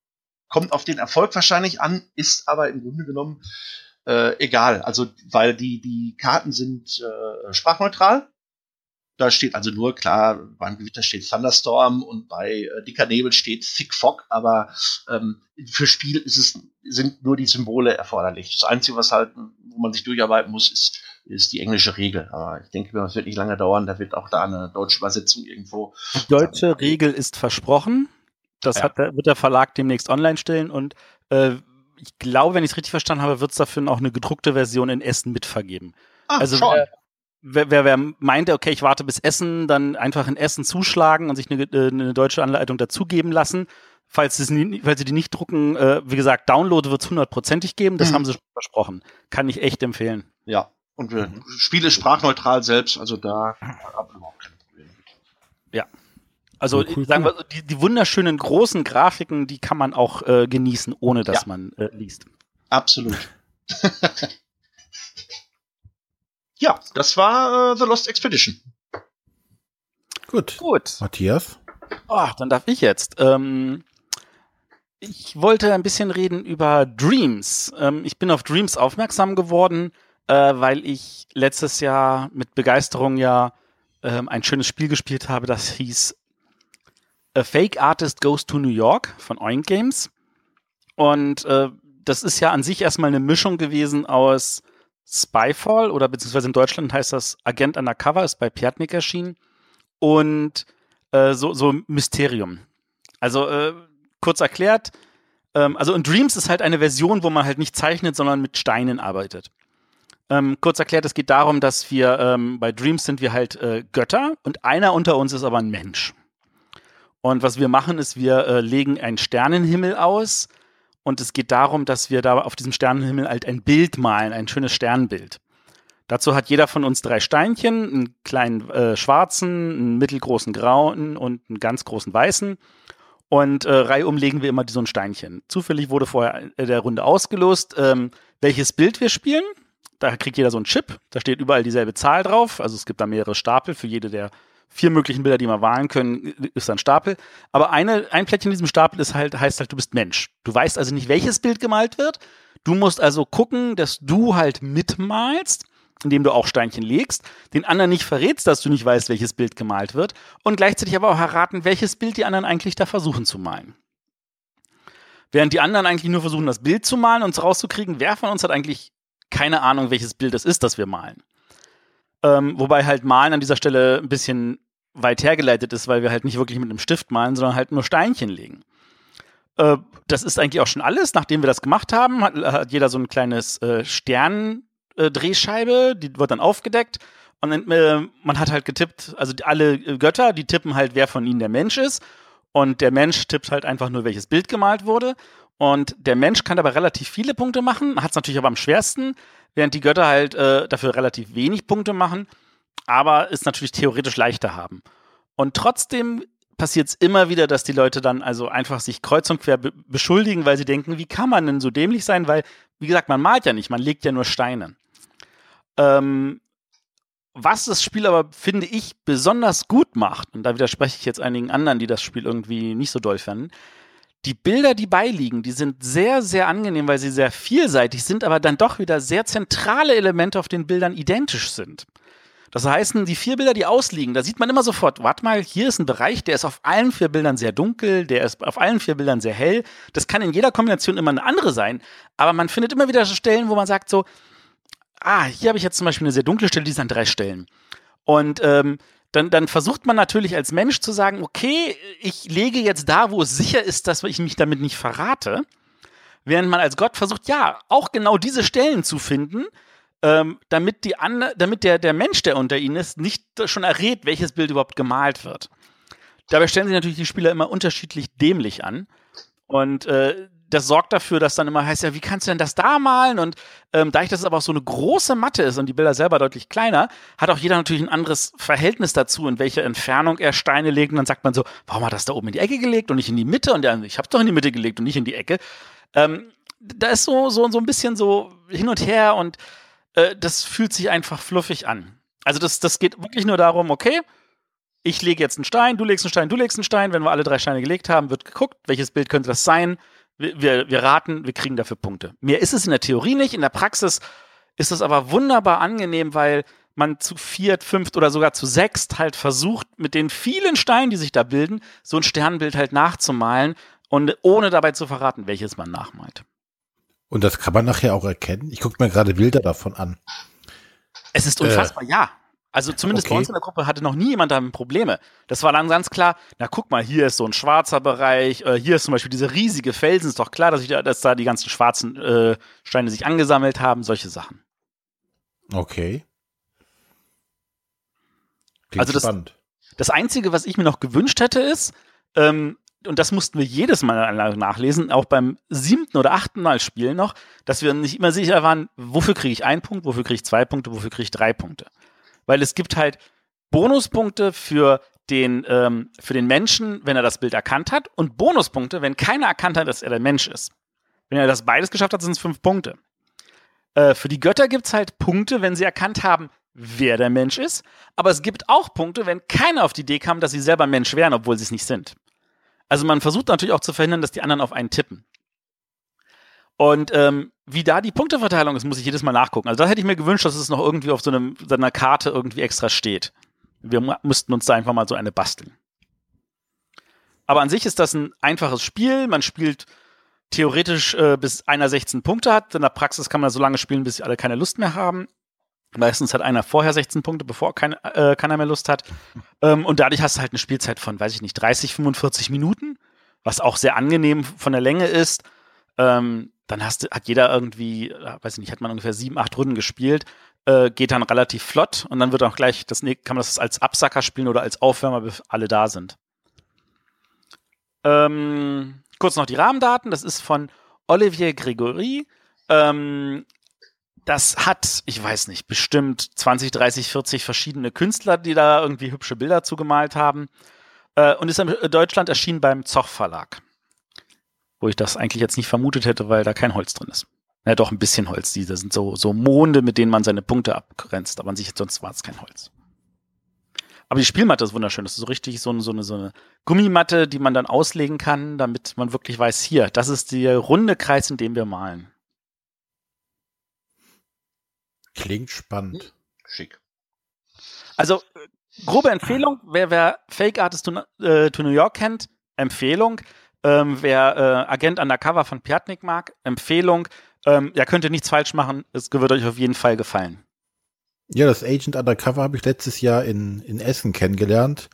kommt auf den Erfolg wahrscheinlich an, ist aber im Grunde genommen äh, egal. Also, weil die, die Karten sind äh, sprachneutral Da steht also nur, klar, beim Gewitter steht Thunderstorm und bei äh, dicker Nebel steht Thick Fog, aber ähm, für Spiel ist es, sind nur die Symbole erforderlich. Das Einzige, was halt, wo man sich durcharbeiten muss, ist, ist die englische Regel. Aber ich denke, das wird nicht lange dauern, da wird auch da eine deutsche Übersetzung irgendwo. Die deutsche Regel ist versprochen. Das Ja. hat, wird der Verlag demnächst online stellen und äh, ich glaube, wenn ich es richtig verstanden habe, wird es dafür auch eine gedruckte Version in Essen mitvergeben. Ah, Also schon. wer, wer, wer, wer meinte, okay, ich warte bis Essen, dann einfach in Essen zuschlagen und sich eine, äh, eine deutsche Anleitung dazugeben lassen. Falls, es nie, falls sie die nicht drucken, äh, wie gesagt, Download wird es hundertprozentig geben. Das Mhm. haben sie schon versprochen. Kann ich echt empfehlen. Ja. Und wir Spiel ist sprachneutral selbst, also da hab ich überhaupt keine Probleme mit. Also Ja, cool, sagen wir, die, die wunderschönen großen Grafiken, die kann man auch äh, genießen, ohne dass Ja. man äh, liest. Absolut. [laughs] ja, das war äh, The Lost Expedition. Gut. Gut. Matthias? Ach, dann darf ich jetzt. Ähm, ich wollte ein bisschen reden über Dreams. Ähm, ich bin auf Dreams aufmerksam geworden, äh, weil ich letztes Jahr mit Begeisterung ja ähm, ein schönes Spiel gespielt habe, das hieß A Fake Artist Goes to New York von Oink Games. Und äh, das ist ja an sich erstmal eine Mischung gewesen aus Spyfall oder beziehungsweise in Deutschland heißt das Agent Undercover, ist bei Piatnik erschienen. Und äh, so, so Mysterium. Also äh, kurz erklärt, ähm, also in Dreams ist halt eine Version, wo man halt nicht zeichnet, sondern mit Steinen arbeitet. Ähm, kurz erklärt, es geht darum, dass wir ähm, bei Dreams sind wir halt äh, Götter und einer unter uns ist aber ein Mensch. Und was wir machen, ist, wir äh, legen einen Sternenhimmel aus und es geht darum, dass wir da auf diesem Sternenhimmel halt ein Bild malen, ein schönes Sternbild. Dazu hat jeder von uns drei Steinchen, einen kleinen äh, schwarzen, einen mittelgroßen grauen und einen ganz großen weißen. Und äh, reihum legen wir immer so ein Steinchen. Zufällig wurde vorher in der Runde ausgelost, ähm, welches Bild wir spielen. Da kriegt jeder so einen Chip. Da steht überall dieselbe Zahl drauf. Also es gibt da mehrere Stapel. Für jede der vier möglichen Bilder, die wir wählen können, ist ein Stapel. Aber eine, ein Plättchen in diesem Stapel ist halt, heißt halt, du bist Mensch. Du weißt also nicht, welches Bild gemalt wird. Du musst also gucken, dass du halt mitmalst indem du auch Steinchen legst, den anderen nicht verrätst, dass du nicht weißt, welches Bild gemalt wird und gleichzeitig aber auch erraten, welches Bild die anderen eigentlich da versuchen zu malen. Während die anderen eigentlich nur versuchen, das Bild zu malen und es rauszukriegen, wer von uns hat eigentlich keine Ahnung, welches Bild es ist, das wir malen. Ähm, wobei halt Malen an dieser Stelle ein bisschen weit hergeleitet ist, weil wir halt nicht wirklich mit einem Stift malen, sondern halt nur Steinchen legen. Äh, das ist eigentlich auch schon alles. Nachdem wir das gemacht haben, hat, hat jeder so ein kleines äh, Stern, äh, die wird dann aufgedeckt und dann, äh, man hat halt getippt, also alle äh, Götter, die tippen halt, wer von ihnen der Mensch ist und der Mensch tippt halt einfach nur, welches Bild gemalt wurde und der Mensch kann dabei relativ viele Punkte machen, hat es natürlich aber am schwersten, während die Götter halt äh, dafür relativ wenig Punkte machen, aber es natürlich theoretisch leichter haben. Und trotzdem passiert es immer wieder, dass die Leute dann also einfach sich kreuz und quer be beschuldigen, weil sie denken, wie kann man denn so dämlich sein? Weil, wie gesagt, man malt ja nicht, man legt ja nur Steine. Ähm, was das Spiel aber, finde ich, besonders gut macht, und da widerspreche ich jetzt einigen anderen, die das Spiel irgendwie nicht so doll fanden, die Bilder, die beiliegen, die sind sehr, sehr angenehm, weil sie sehr vielseitig sind, aber dann doch wieder sehr zentrale Elemente auf den Bildern identisch sind. Das heißt, die vier Bilder, die ausliegen, da sieht man immer sofort, warte mal, hier ist ein Bereich, der ist auf allen vier Bildern sehr dunkel, der ist auf allen vier Bildern sehr hell. Das kann in jeder Kombination immer eine andere sein, aber man findet immer wieder Stellen, wo man sagt so, ah, hier habe ich jetzt zum Beispiel eine sehr dunkle Stelle, die ist an drei Stellen. Und ähm, dann, dann versucht man natürlich als Mensch zu sagen, okay, ich lege jetzt da, wo es sicher ist, dass ich mich damit nicht verrate. Während man als Gott versucht, ja, auch genau diese Stellen zu finden, ähm, damit, die andre, damit der, der Mensch, der unter ihnen ist, nicht schon errät, welches Bild überhaupt gemalt wird. Dabei stellen sich natürlich die Spieler immer unterschiedlich dämlich an. Und äh, das sorgt dafür, dass dann immer heißt, ja, wie kannst du denn das da malen? Und ähm, dadurch, dass es aber auch so eine große Matte ist und die Bilder selber deutlich kleiner, hat auch jeder natürlich ein anderes Verhältnis dazu, in welcher Entfernung er Steine legt. Und dann sagt man so, warum hat das da oben in die Ecke gelegt und nicht in die Mitte? Und der, ich habe doch in die Mitte gelegt und nicht in die Ecke. Ähm, da ist so, so, so ein bisschen so hin und her und äh, das fühlt sich einfach fluffig an. Also das, das geht wirklich nur darum, okay, ich lege jetzt einen Stein, du legst einen Stein, du legst einen Stein. Wenn wir alle drei Steine gelegt haben, wird geguckt, welches Bild könnte das sein. Wir, wir, raten, wir kriegen dafür Punkte. Mehr ist es in der Theorie nicht. In der Praxis ist es aber wunderbar angenehm, weil man zu viert, fünft oder sogar zu sechst halt versucht, mit den vielen Steinen, die sich da bilden, so ein Sternbild halt nachzumalen und ohne dabei zu verraten, welches man nachmalt. Und das kann man nachher auch erkennen. Ich gucke mir gerade Bilder davon an. Es ist unfassbar, äh, ja. Also zumindest okay. bei uns in der Gruppe hatte noch nie jemand damit Probleme. Das war dann ganz klar, na guck mal, hier ist so ein schwarzer Bereich, äh, hier ist zum Beispiel diese riesige Felsen, ist doch klar, dass, ich da, dass da die ganzen schwarzen äh, Steine sich angesammelt haben, solche Sachen. Okay. Klingt also das, spannend. das Einzige, was ich mir noch gewünscht hätte, ist, ähm, und das mussten wir jedes Mal nachlesen, auch beim siebten oder achten Mal spielen noch, dass wir nicht immer sicher waren, wofür kriege ich einen Punkt, wofür kriege ich zwei Punkte, wofür kriege ich drei Punkte. Weil es gibt halt Bonuspunkte für den, ähm, für den Menschen, wenn er das Bild erkannt hat, und Bonuspunkte, wenn keiner erkannt hat, dass er der Mensch ist. Wenn er das beides geschafft hat, sind es fünf Punkte. Äh, für die Götter gibt es halt Punkte, wenn sie erkannt haben, wer der Mensch ist. Aber es gibt auch Punkte, wenn keiner auf die Idee kam, dass sie selber Mensch wären, obwohl sie es nicht sind. Also man versucht natürlich auch zu verhindern, dass die anderen auf einen tippen. Und ähm, wie da die Punkteverteilung ist, muss ich jedes Mal nachgucken. Also da hätte ich mir gewünscht, dass es noch irgendwie auf so, einem, so einer Karte irgendwie extra steht. Wir müssten uns da einfach mal so eine basteln. Aber an sich ist das ein einfaches Spiel. Man spielt theoretisch äh, bis einer 16 Punkte hat. In der Praxis kann man so lange spielen, bis alle keine Lust mehr haben. Meistens hat einer vorher 16 Punkte, bevor kein, äh, keiner mehr Lust hat. Ähm, und dadurch hast du halt eine Spielzeit von, weiß ich nicht, 30, 45 Minuten, was auch sehr angenehm von der Länge ist. Ähm, dann hast, hat jeder irgendwie, äh, weiß ich nicht, hat man ungefähr sieben, acht Runden gespielt, äh, geht dann relativ flott und dann wird auch gleich, das, kann man das als Absacker spielen oder als Aufwärmer, bis alle da sind. Ähm, kurz noch die Rahmendaten, das ist von Olivier Gregory. Ähm, das hat, ich weiß nicht, bestimmt 20, 30, 40 verschiedene Künstler, die da irgendwie hübsche Bilder zugemalt haben. Äh, und ist in Deutschland erschienen beim Zoch Verlag. Wo ich das eigentlich jetzt nicht vermutet hätte, weil da kein Holz drin ist. Ja, doch ein bisschen Holz. Diese sind so, so Monde, mit denen man seine Punkte abgrenzt. Aber an sich sonst war es kein Holz. Aber die Spielmatte ist wunderschön. Das ist so richtig so eine, so, eine, so eine Gummimatte, die man dann auslegen kann, damit man wirklich weiß, hier, das ist der runde Kreis, in dem wir malen. Klingt spannend. Schick. Also, grobe Empfehlung, wer, wer Fake Artist to, äh, to New York kennt, Empfehlung. Ähm, wer äh, Agent Undercover von Piatnik mag, Empfehlung. Ähm, ja, könnt ihr nichts falsch machen. Es wird euch auf jeden Fall gefallen. Ja, das Agent Undercover habe ich letztes Jahr in, in Essen kennengelernt.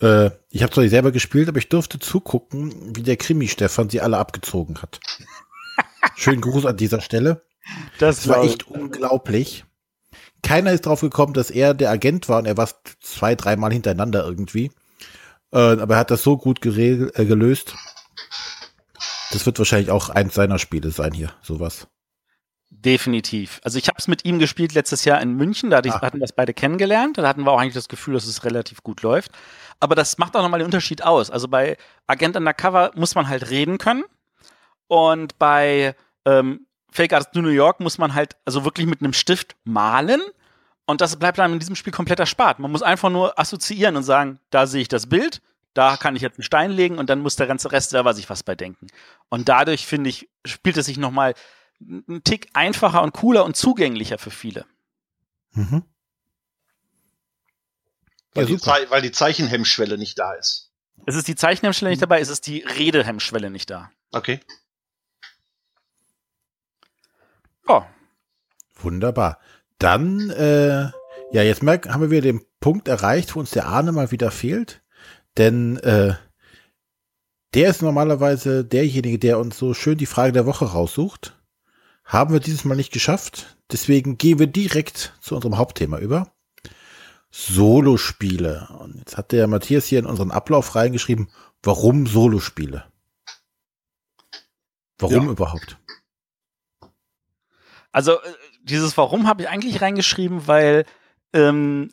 Äh, ich habe zwar nicht selber gespielt, aber ich durfte zugucken, wie der Krimi-Stefan sie alle abgezogen hat. [laughs] Schönen Gruß an dieser Stelle. Das, das war echt unglaublich. Keiner ist drauf gekommen, dass er der Agent war und er war zwei, dreimal hintereinander irgendwie. Äh, aber er hat das so gut geregelt, äh, gelöst. Das wird wahrscheinlich auch eins seiner Spiele sein hier, sowas. Definitiv. Also ich habe es mit ihm gespielt letztes Jahr in München, da ah. hatten wir das beide kennengelernt, da hatten wir auch eigentlich das Gefühl, dass es relativ gut läuft. Aber das macht auch nochmal den Unterschied aus. Also bei Agent Undercover muss man halt reden können und bei ähm, Fake Artist New York muss man halt also wirklich mit einem Stift malen. Und das bleibt dann in diesem Spiel komplett erspart. Man muss einfach nur assoziieren und sagen, da sehe ich das Bild, da kann ich jetzt einen Stein legen und dann muss der ganze Rest selber sich was bei denken. Und dadurch, finde ich, spielt es sich nochmal einen Tick einfacher und cooler und zugänglicher für viele. Mhm. Weil, ja, die weil, die Zeichenhemmschwelle nicht da ist. Es ist die Zeichenhemmschwelle nicht dabei, es ist die Redehemmschwelle nicht da. Okay. Oh. Wunderbar. Dann, äh, ja, jetzt merken, haben wir wieder den Punkt erreicht, wo uns der Ahne mal wieder fehlt. Denn äh, der ist normalerweise derjenige, der uns so schön die Frage der Woche raussucht. Haben wir dieses Mal nicht geschafft. Deswegen gehen wir direkt zu unserem Hauptthema über. Solospiele. Und jetzt hat der Matthias hier in unseren Ablauf reingeschrieben, warum Solospiele? Warum ja. überhaupt? Also äh, dieses Warum habe ich eigentlich reingeschrieben, weil ähm,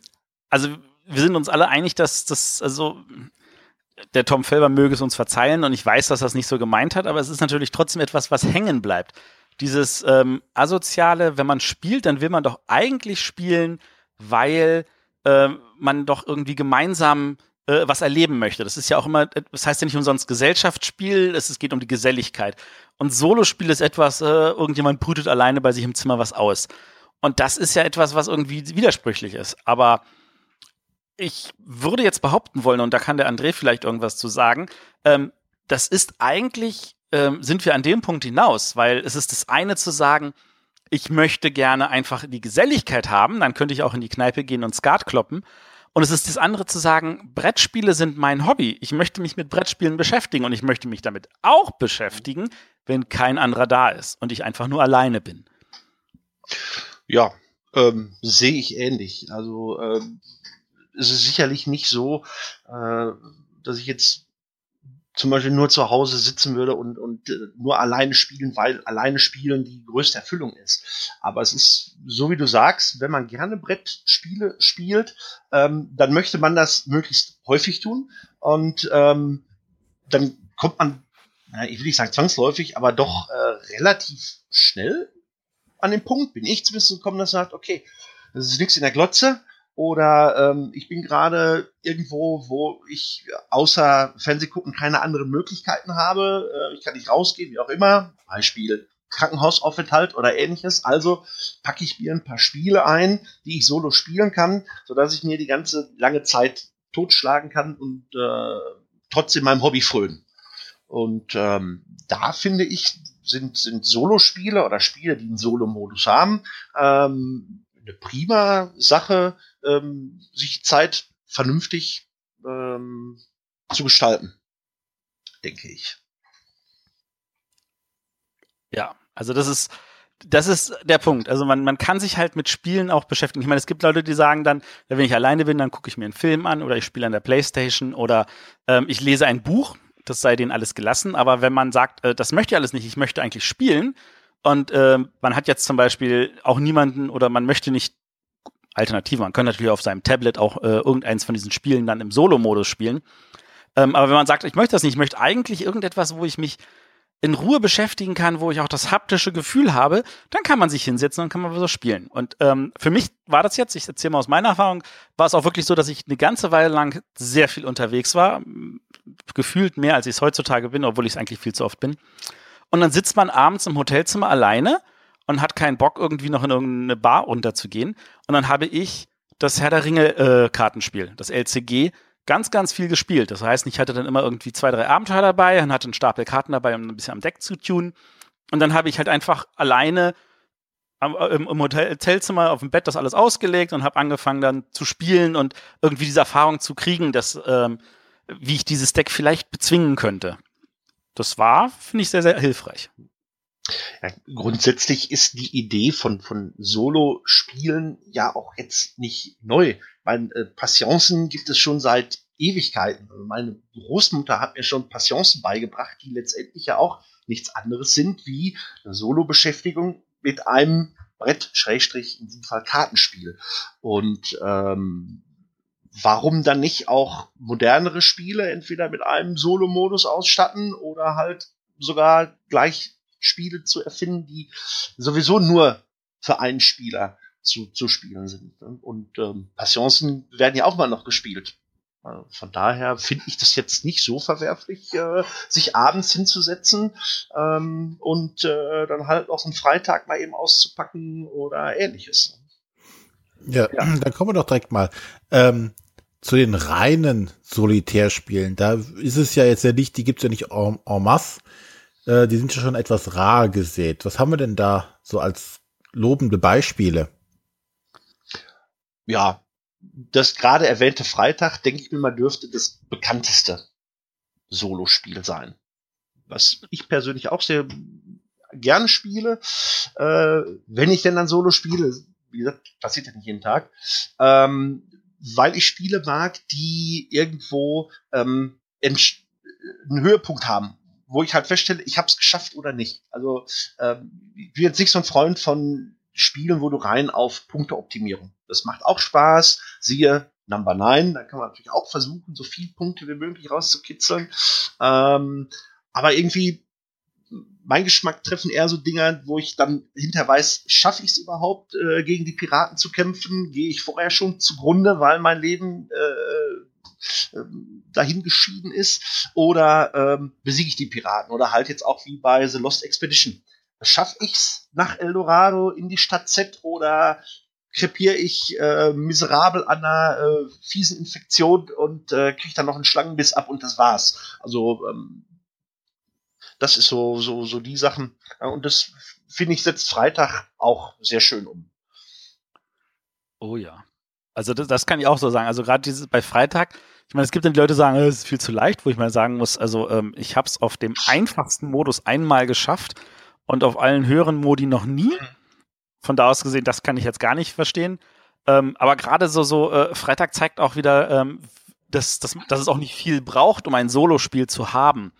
also wir sind uns alle einig, dass das also der Tom Felber möge es uns verzeihen und ich weiß, dass er es nicht so gemeint hat, aber es ist natürlich trotzdem etwas, was hängen bleibt. Dieses ähm, asoziale, wenn man spielt, dann will man doch eigentlich spielen, weil äh, man doch irgendwie gemeinsam äh, was erleben möchte. Das ist ja auch immer, das heißt ja nicht umsonst Gesellschaftsspiel, es, es geht um die Geselligkeit. Und Solospiel ist etwas, äh, irgendjemand brütet alleine bei sich im Zimmer was aus. Und das ist ja etwas, was irgendwie widersprüchlich ist. Aber ich würde jetzt behaupten wollen, und da kann der André vielleicht irgendwas zu sagen, ähm, das ist eigentlich, ähm, sind wir an dem Punkt hinaus, weil es ist das eine zu sagen, ich möchte gerne einfach die Geselligkeit haben, dann könnte ich auch in die Kneipe gehen und Skat kloppen. Und es ist das andere zu sagen, Brettspiele sind mein Hobby. Ich möchte mich mit Brettspielen beschäftigen und ich möchte mich damit auch beschäftigen, wenn kein anderer da ist und ich einfach nur alleine bin. Ja, ähm, sehe ich ähnlich. Also ähm, es ist sicherlich nicht so, äh, dass ich jetzt zum Beispiel nur zu Hause sitzen würde und, und äh, nur alleine spielen, weil alleine spielen die größte Erfüllung ist. Aber es ist so, wie du sagst, wenn man gerne Brettspiele spielt, ähm, dann möchte man das möglichst häufig tun und ähm, dann kommt man, ich will nicht sagen zwangsläufig, aber doch äh, relativ schnell an den Punkt, bin ich zumindest gekommen, dass man sagt, okay, das ist nichts in der Glotze, oder ähm, ich bin gerade irgendwo, wo ich außer Fernseh gucken keine anderen Möglichkeiten habe. Äh, ich kann nicht rausgehen, wie auch immer. Beispiel Krankenhausaufenthalt oder ähnliches. Also packe ich mir ein paar Spiele ein, die ich solo spielen kann, sodass ich mir die ganze lange Zeit totschlagen kann und äh, trotzdem meinem Hobby frönen. Und ähm, da finde ich, sind, sind Solo-Spiele oder Spiele, die einen Solo-Modus haben, ähm, eine prima Sache, ähm, sich Zeit vernünftig ähm, zu gestalten, denke ich. Ja, also das ist, das ist der Punkt. Also man, man kann sich halt mit Spielen auch beschäftigen. Ich meine, es gibt Leute, die sagen dann, wenn ich alleine bin, dann gucke ich mir einen Film an oder ich spiele an der Playstation oder ähm, ich lese ein Buch. Das sei denen alles gelassen. Aber wenn man sagt, äh, das möchte ich alles nicht, ich möchte eigentlich spielen und äh, man hat jetzt zum Beispiel auch niemanden oder man möchte nicht Alternative. Man könnte natürlich auf seinem Tablet auch äh, irgendeins von diesen Spielen dann im Solo-Modus spielen. Ähm, aber wenn man sagt, ich möchte das nicht, ich möchte eigentlich irgendetwas, wo ich mich in Ruhe beschäftigen kann, wo ich auch das haptische Gefühl habe, dann kann man sich hinsetzen und kann man so spielen. Und ähm, für mich war das jetzt, ich erzähle mal aus meiner Erfahrung, war es auch wirklich so, dass ich eine ganze Weile lang sehr viel unterwegs war, gefühlt mehr, als ich es heutzutage bin, obwohl ich es eigentlich viel zu oft bin. Und dann sitzt man abends im Hotelzimmer alleine und hat keinen Bock, irgendwie noch in irgendeine Bar runterzugehen. Und dann habe ich das Herr der Ringe äh, das LCG, ganz, ganz viel gespielt. Das heißt, ich hatte dann immer irgendwie zwei, drei Abenteuer dabei und hatte einen Stapel Karten dabei, um ein bisschen am Deck zu tunen. Und dann habe ich halt einfach alleine äh, im, im Hotelzimmer auf dem Bett das alles ausgelegt und habe angefangen dann zu spielen und irgendwie diese Erfahrung zu kriegen, dass ähm, wie ich dieses Deck vielleicht bezwingen könnte. Das war, finde ich, sehr, sehr hilfreich. Ja, grundsätzlich ist die Idee von, von Solo-Spielen ja auch jetzt nicht neu. Mein, äh, Passionsen gibt es schon seit Ewigkeiten. Also meine Großmutter hat mir schon Passionsen beigebracht, die letztendlich ja auch nichts anderes sind wie eine Solo-Beschäftigung mit einem Brett, Schrägstrich, in diesem Fall Kartenspiel. Und ähm, warum dann nicht auch modernere Spiele entweder mit einem Solo-Modus ausstatten oder halt sogar gleich Spiele zu erfinden, die sowieso nur für einen Spieler zu, zu spielen sind. Ne? Und ähm, Passionsen werden ja auch mal noch gespielt. Also von daher finde ich das jetzt nicht so verwerflich, äh, sich abends hinzusetzen ähm, und äh, dann halt auch einen Freitag mal eben auszupacken oder ähnliches. Ja, ja. dann kommen wir doch direkt mal ähm, zu den reinen Solitärspielen. Da ist es ja jetzt ja nicht, die gibt es ja nicht en, en masse. Äh, die sind ja schon etwas rar gesät. Was haben wir denn da so als lobende Beispiele? Ja, das gerade erwähnte Freitag, denke ich mir mal, dürfte das bekannteste Solospiel sein. Was ich persönlich auch sehr gerne spiele, äh, wenn ich denn dann Solo spiele, wie gesagt, passiert ja nicht jeden Tag, ähm, weil ich Spiele mag, die irgendwo ähm, einen Höhepunkt haben wo ich halt feststelle, ich habe es geschafft oder nicht. Also ähm, ich bin jetzt nicht so ein Freund von Spielen, wo du rein auf Punkteoptimierung. Das macht auch Spaß. Siehe Number 9, da kann man natürlich auch versuchen, so viel Punkte wie möglich rauszukitzeln. Ähm, aber irgendwie mein Geschmack treffen eher so Dinger, wo ich dann hinter weiß, schaffe ich es überhaupt, äh, gegen die Piraten zu kämpfen? Gehe ich vorher schon zugrunde, weil mein Leben äh, ähm, dahin geschieden ist oder ähm, besiege ich die Piraten oder halt jetzt auch wie bei The Lost Expedition. schaffe ich's nach Eldorado in die Stadt Z oder krepiere ich äh, miserabel an einer äh, fiesen Infektion und äh, kriege dann noch einen Schlangenbiss ab und das war's. Also ähm, das ist so so so die Sachen und das finde ich setzt Freitag auch sehr schön um. Oh ja. Also das, das kann ich auch so sagen. Also gerade dieses bei Freitag, ich meine, es gibt dann die Leute, die sagen, es ist viel zu leicht, wo ich mal sagen muss, also ähm, ich habe es auf dem einfachsten Modus einmal geschafft und auf allen höheren Modi noch nie. Mhm. Von da aus gesehen, das kann ich jetzt gar nicht verstehen. Ähm, aber gerade so, so äh, Freitag zeigt auch wieder, ähm, dass, dass, dass es auch nicht viel braucht, um ein Solospiel zu haben.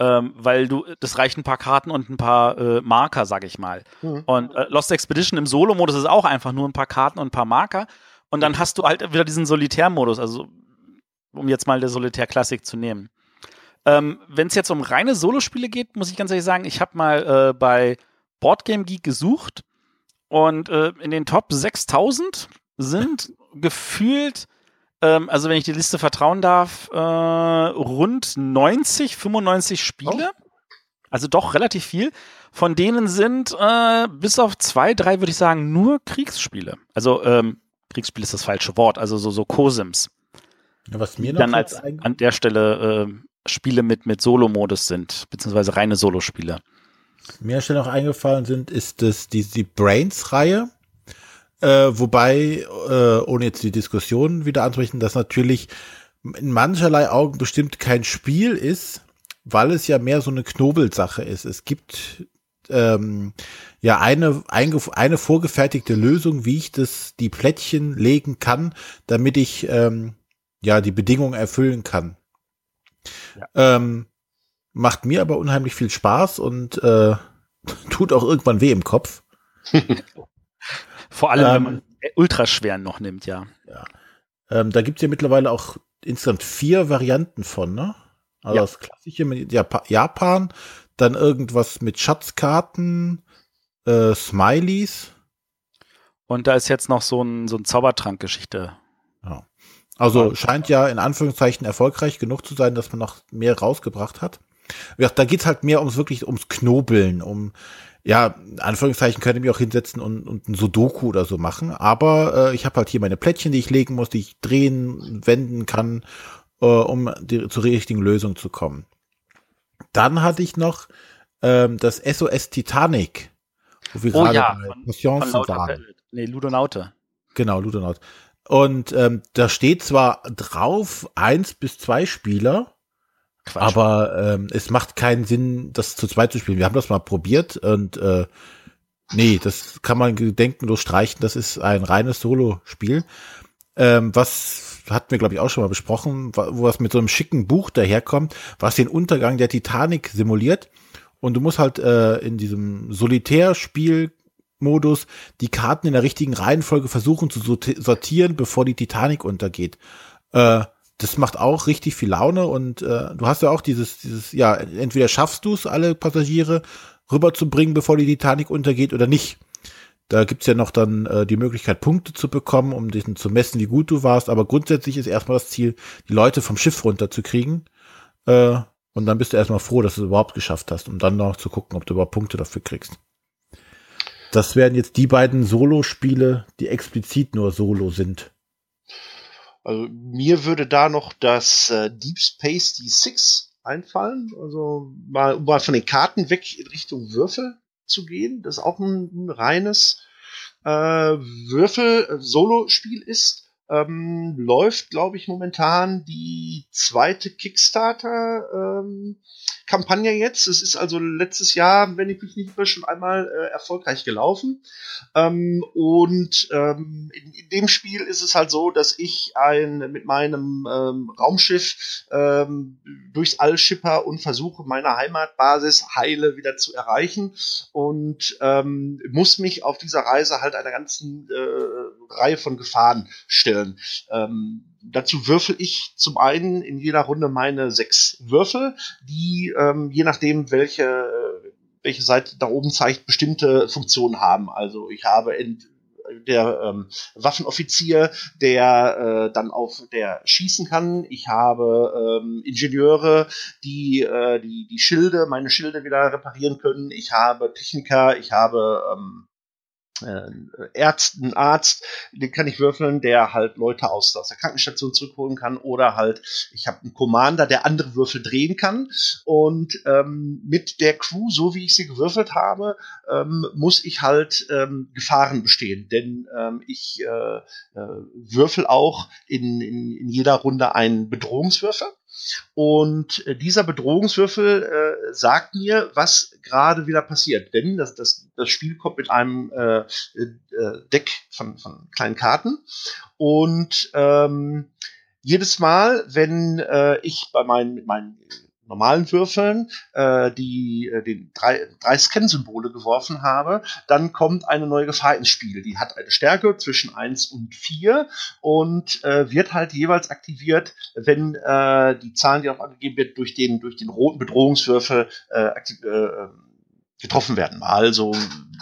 Ähm, weil du, das reicht ein paar Karten und ein paar äh, Marker, sag ich mal. Mhm. Und äh, Lost Expedition im Solo-Modus ist auch einfach nur ein paar Karten und ein paar Marker. Und dann hast du halt wieder diesen Solitär-Modus, also um jetzt mal der Solitär-Klassik zu nehmen. Ähm, Wenn es jetzt um reine Solospiele geht, muss ich ganz ehrlich sagen, ich habe mal äh, bei Boardgame Geek gesucht und äh, in den Top 6000 sind gefühlt, ähm, also wenn ich die Liste vertrauen darf, äh, rund 90, 95 Spiele. Oh. Also doch relativ viel. Von denen sind äh, bis auf zwei, drei, würde ich sagen, nur Kriegsspiele. Also ähm, Kriegsspiel ist das falsche Wort, also so, so Cosims. Ja, was mir noch dann als an der Stelle äh, Spiele mit, mit Solo-Modus sind, beziehungsweise reine Solo-Spiele. Mir schnell noch eingefallen sind, ist das die, die Brains-Reihe. Äh, wobei, äh, ohne jetzt die Diskussion wieder anzusprechen, dass natürlich in mancherlei Augen bestimmt kein Spiel ist, weil es ja mehr so eine Knobelsache ist. Es gibt ähm, ja eine, eine, vorgefertigte Lösung, wie ich das, die Plättchen legen kann, damit ich ähm, ja die Bedingungen erfüllen kann. Ja. Ähm, macht mir aber unheimlich viel Spaß und äh, [laughs] tut auch irgendwann weh im Kopf. [laughs] Vor allem, ähm, wenn man ultraschweren noch nimmt, ja. ja. Ähm, da gibt's ja mittlerweile auch insgesamt vier Varianten von, ne? Also ja. das klassische mit Japan, dann irgendwas mit Schatzkarten, äh, Smileys. Und da ist jetzt noch so ein, so ein Zaubertrank-Geschichte. Ja. Also scheint ja in Anführungszeichen erfolgreich genug zu sein, dass man noch mehr rausgebracht hat. Ja, da geht's halt mehr ums wirklich ums Knobeln, um ja, in Anführungszeichen könnte ich mich auch hinsetzen und, und ein Sudoku oder so machen. Aber äh, ich habe halt hier meine Plättchen, die ich legen muss, die ich drehen, wenden kann, äh, um die, zur richtigen Lösung zu kommen. Dann hatte ich noch ähm, das SOS Titanic, wo wir oh, gerade ja, bei Passionsen waren. Nee, Ludonaute. Genau, Ludonaut. Und ähm, da steht zwar drauf eins bis zwei Spieler, Quatsch. aber ähm, es macht keinen Sinn, das zu zweit zu spielen. Wir haben das mal probiert und äh, nee, das kann man gedenkenlos streichen. Das ist ein reines Solo-Spiel. Ähm, was hatten wir, glaube ich, auch schon mal besprochen, wo was mit so einem schicken Buch daherkommt, was den Untergang der Titanic simuliert. Und du musst halt äh, in diesem Solitärspiel Modus die Karten in der richtigen Reihenfolge versuchen zu sortieren, bevor die Titanic untergeht. Äh, das macht auch richtig viel Laune und äh, du hast ja auch dieses, dieses, ja, entweder schaffst du es, alle Passagiere rüberzubringen, bevor die Titanic untergeht oder nicht. Da gibt's ja noch dann äh, die Möglichkeit, Punkte zu bekommen, um dich zu messen, wie gut du warst. Aber grundsätzlich ist erstmal das Ziel, die Leute vom Schiff runterzukriegen. Äh, und dann bist du erstmal froh, dass du es überhaupt geschafft hast, um dann noch zu gucken, ob du überhaupt Punkte dafür kriegst. Das wären jetzt die beiden Solo-Spiele, die explizit nur Solo sind. Also mir würde da noch das äh, Deep Space D6 einfallen. Also mal, um mal von den Karten weg in Richtung Würfel zu gehen. Das auch ein, ein reines äh, Würfel-Solo-Spiel ist. Ähm, läuft, glaube ich, momentan die zweite Kickstarter ähm, jetzt. Es ist also letztes Jahr, wenn ich mich nicht irre, schon einmal äh, erfolgreich gelaufen. Ähm, und ähm, in, in, dem Spiel ist es halt so, dass ich ein mit meinem ähm, Raumschiff ähm, durchs All schipper und versuche, meine Heimatbasis heile wieder zu erreichen und muss mich auf dieser Reise halt einer ganzen äh, Reihe von Gefahren stellen. Ähm, dazu würfel ich zum einen in jeder Runde meine sechs Würfel, die ähm, je nachdem, welche, welche Seite da oben zeigt, bestimmte Funktionen haben. Also ich habe ent, der ähm, Waffenoffizier, der äh, dann auf der schießen kann. Ich habe ähm, Ingenieure, die, äh, die die Schilde, meine Schilde wieder reparieren können. Ich habe Techniker, ich habe ähm, äh, Ärzt, ein Arzt, den kann ich würfeln, der halt Leute aus, aus der Krankenstation zurückholen kann. Oder halt, ich habe einen Commander, der andere Würfel drehen kann. Und ähm, mit der Crew, so wie ich sie gewürfelt habe, ähm, muss ich halt ähm, Gefahren bestehen. Denn ähm, ich äh, äh, würfel auch in, in, in jeder Runde einen Bedrohungswürfel. Und äh, dieser Bedrohungswürfel äh, sagt mir, was gerade wieder passiert. Denn das, das, das Spiel kommt mit einem äh, äh, Deck von, von kleinen Karten. Und ähm, jedes Mal, wenn äh, ich bei meinen, meinen normalen Würfeln äh, die äh, den drei, drei Scan-Symbole geworfen habe, dann kommt eine neue Gefahr ins Spiel. Die hat eine Stärke zwischen eins und vier und äh, wird halt jeweils aktiviert, wenn äh, die Zahlen, die auch angegeben wird, durch den, durch den roten Bedrohungswürfel äh, äh, getroffen werden. Also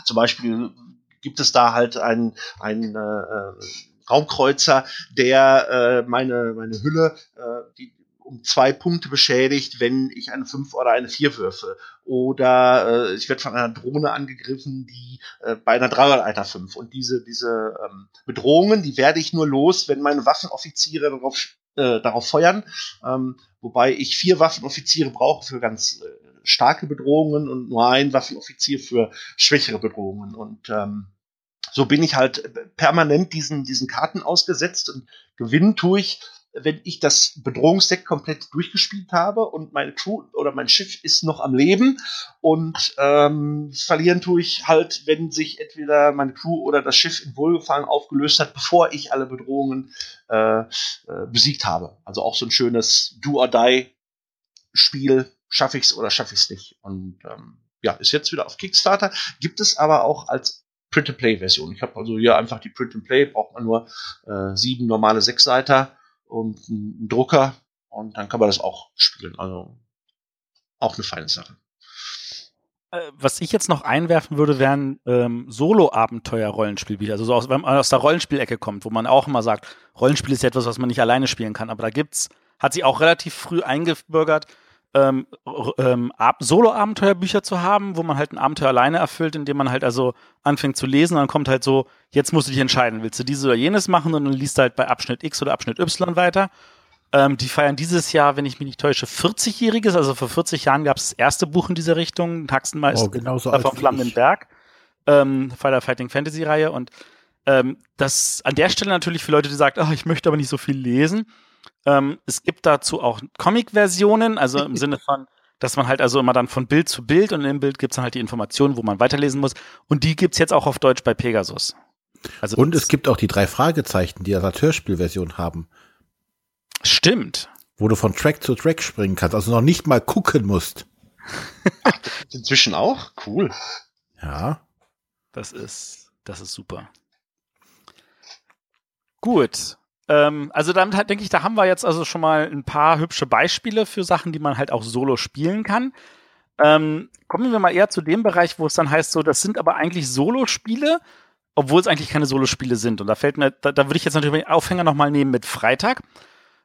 zum Beispiel gibt es da halt einen, einen äh, Raumkreuzer, der äh, meine, meine Hülle, äh, die, um zwei Punkte beschädigt, wenn ich eine 5 oder eine 4 würfe. Oder äh, ich werde von einer Drohne angegriffen, die äh, bei einer 3 oder einer 5. Und diese, diese ähm, Bedrohungen, die werde ich nur los, wenn meine Waffenoffiziere darauf, äh, darauf feuern. Ähm, wobei ich vier Waffenoffiziere brauche für ganz äh, starke Bedrohungen und nur ein Waffenoffizier für schwächere Bedrohungen. Und ähm, so bin ich halt permanent diesen, diesen Karten ausgesetzt und gewinnen tue ich wenn ich das Bedrohungsdeck komplett durchgespielt habe und meine Crew oder mein Schiff ist noch am Leben und ähm, verlieren tue ich halt, wenn sich entweder meine Crew oder das Schiff in Wohlgefallen aufgelöst hat, bevor ich alle Bedrohungen äh, äh, besiegt habe. Also auch so ein schönes Do or Die Spiel, schaffe ich's oder schaffe ich's nicht. Und ähm, ja, ist jetzt wieder auf Kickstarter, gibt es aber auch als Print-and-Play-Version. Ich habe also hier einfach die Print-and-Play, braucht man nur äh, sieben normale Sechsseiter und einen Drucker und dann kann man das auch spielen. Also auch eine feine Sache. Äh, was ich jetzt noch einwerfen würde, wären ähm, Solo-Abenteuer-Rollenspielbücher. Also so aus, wenn man aus der Rollenspielecke kommt, wo man auch immer sagt, Rollenspiel ist ja etwas, was man nicht alleine spielen kann. Aber da gibt's, hat sich auch relativ früh eingebürgert, ähm, ähm, Solo-Abenteuerbücher zu haben, wo man halt ein Abenteuer alleine erfüllt, indem man halt also anfängt zu lesen und dann kommt halt so, jetzt musst du dich entscheiden, willst du dieses oder jenes machen und dann liest du halt bei Abschnitt X oder Abschnitt Y weiter. Ähm, die feiern dieses Jahr, wenn ich mich nicht täusche, 40-jähriges, also vor 40 Jahren gab es das erste Buch in dieser Richtung, Taxenmeister oh, genau so vom Flammenden Berg, ähm, Fighter Fighting Fantasy Reihe und ähm, das an der Stelle natürlich für Leute, die sagen, oh, ich möchte aber nicht so viel lesen, ähm, es gibt dazu auch Comic-Versionen, also im [laughs] Sinne von, dass man halt also immer dann von Bild zu Bild und im Bild gibt es dann halt die Informationen, wo man weiterlesen muss. Und die gibt es jetzt auch auf Deutsch bei Pegasus. Also und es gibt auch die drei Fragezeichen, die als Hörspielversion haben. Stimmt. Wo du von Track zu Track springen kannst, also noch nicht mal gucken musst. Inzwischen auch? Cool. Ja. Das ist, das ist super. Gut. Ähm, also damit halt, denke ich, da haben wir jetzt also schon mal ein paar hübsche Beispiele für Sachen, die man halt auch solo spielen kann. Ähm, kommen wir mal eher zu dem Bereich, wo es dann heißt, so, das sind aber eigentlich Solo-Spiele, obwohl es eigentlich keine Solo-Spiele sind. Und da fällt mir, da, da würde ich jetzt natürlich den Aufhänger nochmal nehmen mit Freitag,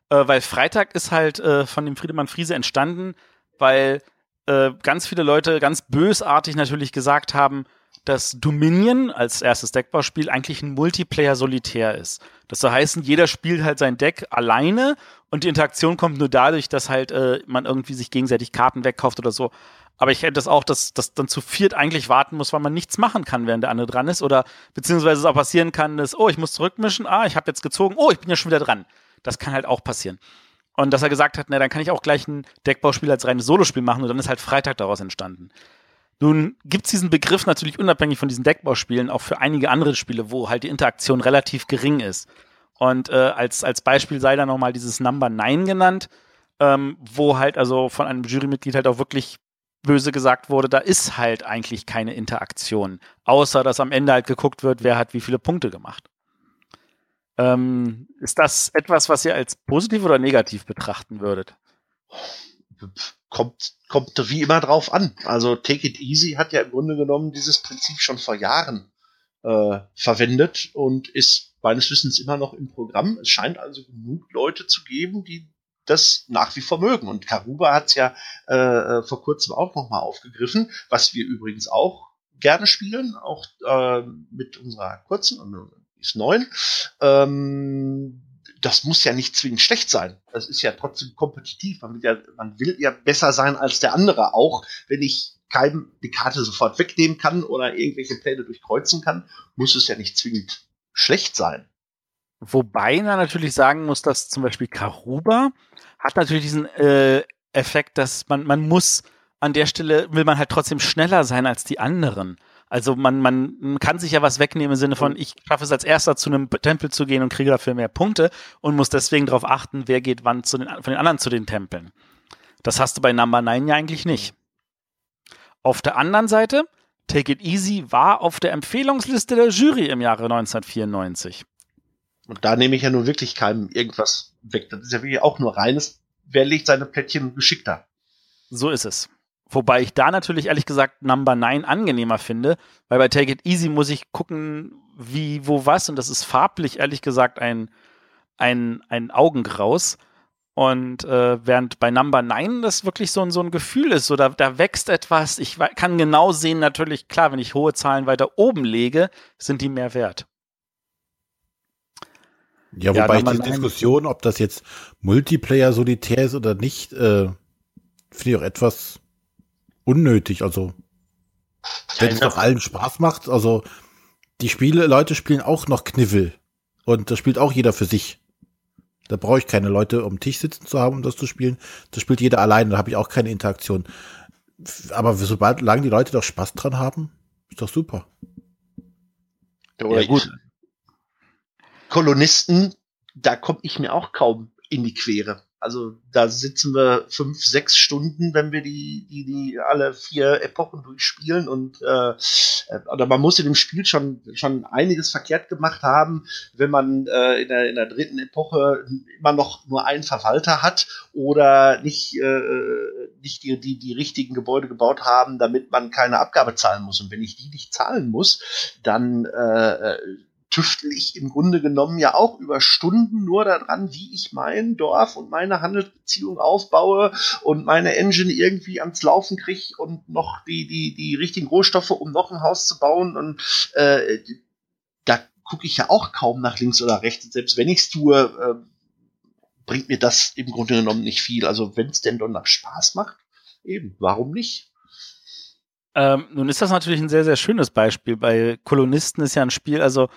äh, weil Freitag ist halt äh, von dem Friedemann Friese entstanden, weil äh, ganz viele Leute ganz bösartig natürlich gesagt haben, dass Dominion als erstes Deckbauspiel eigentlich ein Multiplayer-Solitär ist. Das soll heißen, jeder spielt halt sein Deck alleine und die Interaktion kommt nur dadurch, dass halt äh, man irgendwie sich gegenseitig Karten wegkauft oder so. Aber ich hätte das auch, dass das dann zu viert eigentlich warten muss, weil man nichts machen kann, während der andere dran ist. Oder beziehungsweise es auch passieren kann, dass, oh, ich muss zurückmischen, ah, ich habe jetzt gezogen, oh, ich bin ja schon wieder dran. Das kann halt auch passieren. Und dass er gesagt hat, na, dann kann ich auch gleich ein Deckbauspiel als reines Solospiel machen und dann ist halt Freitag daraus entstanden. Nun gibt es diesen Begriff natürlich unabhängig von diesen Deckbauspielen auch für einige andere Spiele, wo halt die Interaktion relativ gering ist. Und äh, als, als Beispiel sei da nochmal dieses Number 9 genannt, ähm, wo halt also von einem Jurymitglied halt auch wirklich böse gesagt wurde, da ist halt eigentlich keine Interaktion, außer dass am Ende halt geguckt wird, wer hat wie viele Punkte gemacht. Ähm, ist das etwas, was ihr als positiv oder negativ betrachten würdet? Kommt, kommt wie immer drauf an. Also Take It Easy hat ja im Grunde genommen dieses Prinzip schon vor Jahren äh, verwendet und ist meines Wissens immer noch im Programm. Es scheint also genug Leute zu geben, die das nach wie vor mögen. Und Karuba hat es ja äh, äh, vor kurzem auch nochmal aufgegriffen, was wir übrigens auch gerne spielen, auch äh, mit unserer kurzen, die ist neun. Ähm, das muss ja nicht zwingend schlecht sein. Das ist ja trotzdem kompetitiv. Man will ja, man will ja besser sein als der andere, auch wenn ich keinem die Karte sofort wegnehmen kann oder irgendwelche Pläne durchkreuzen kann, muss es ja nicht zwingend schlecht sein. Wobei man natürlich sagen muss, dass zum Beispiel Karuba hat natürlich diesen äh, Effekt, dass man, man muss an der Stelle, will man halt trotzdem schneller sein als die anderen. Also man, man kann sich ja was wegnehmen im Sinne von, ich schaffe es als erster zu einem Tempel zu gehen und kriege dafür mehr Punkte und muss deswegen darauf achten, wer geht wann zu den, von den anderen zu den Tempeln. Das hast du bei Number 9 ja eigentlich nicht. Auf der anderen Seite, Take It Easy war auf der Empfehlungsliste der Jury im Jahre 1994. Und da nehme ich ja nun wirklich keinem irgendwas weg. Das ist ja wirklich auch nur reines, wer legt seine Plättchen geschickter. So ist es. Wobei ich da natürlich ehrlich gesagt Number 9 angenehmer finde, weil bei Take It Easy muss ich gucken, wie, wo, was. Und das ist farblich ehrlich gesagt ein, ein, ein Augengraus. Und äh, während bei Number 9 das wirklich so ein, so ein Gefühl ist, so da, da wächst etwas. Ich kann genau sehen, natürlich, klar, wenn ich hohe Zahlen weiter oben lege, sind die mehr wert. Ja, wobei ja, die Diskussion, ob das jetzt Multiplayer solitär ist oder nicht, äh, finde ich auch etwas unnötig. Also, wenn es doch allen Spaß macht, also die Spiele, Leute spielen auch noch Kniffel. Und das spielt auch jeder für sich. Da brauche ich keine Leute um Tisch sitzen zu haben, um das zu spielen. Das spielt jeder alleine, da habe ich auch keine Interaktion. Aber sobald lang die Leute doch Spaß dran haben, ist doch super. Ja, gut. Kolonisten, da komme ich mir auch kaum in die Quere. Also da sitzen wir fünf, sechs Stunden, wenn wir die, die, die alle vier Epochen durchspielen und äh, oder man muss in dem Spiel schon schon einiges verkehrt gemacht haben, wenn man äh, in, der, in der dritten Epoche immer noch nur einen Verwalter hat oder nicht äh, nicht die, die die richtigen Gebäude gebaut haben, damit man keine Abgabe zahlen muss. Und wenn ich die nicht zahlen muss, dann äh, tüftel ich im Grunde genommen ja auch über Stunden nur daran, wie ich mein Dorf und meine Handelsbeziehung aufbaue und meine Engine irgendwie ans Laufen kriege und noch die, die, die richtigen Rohstoffe, um noch ein Haus zu bauen. Und äh, da gucke ich ja auch kaum nach links oder rechts. Selbst wenn ich es tue, äh, bringt mir das im Grunde genommen nicht viel. Also wenn es denn doch nach Spaß macht, eben, warum nicht? Ähm, nun ist das natürlich ein sehr, sehr schönes Beispiel. Bei Kolonisten ist ja ein Spiel, also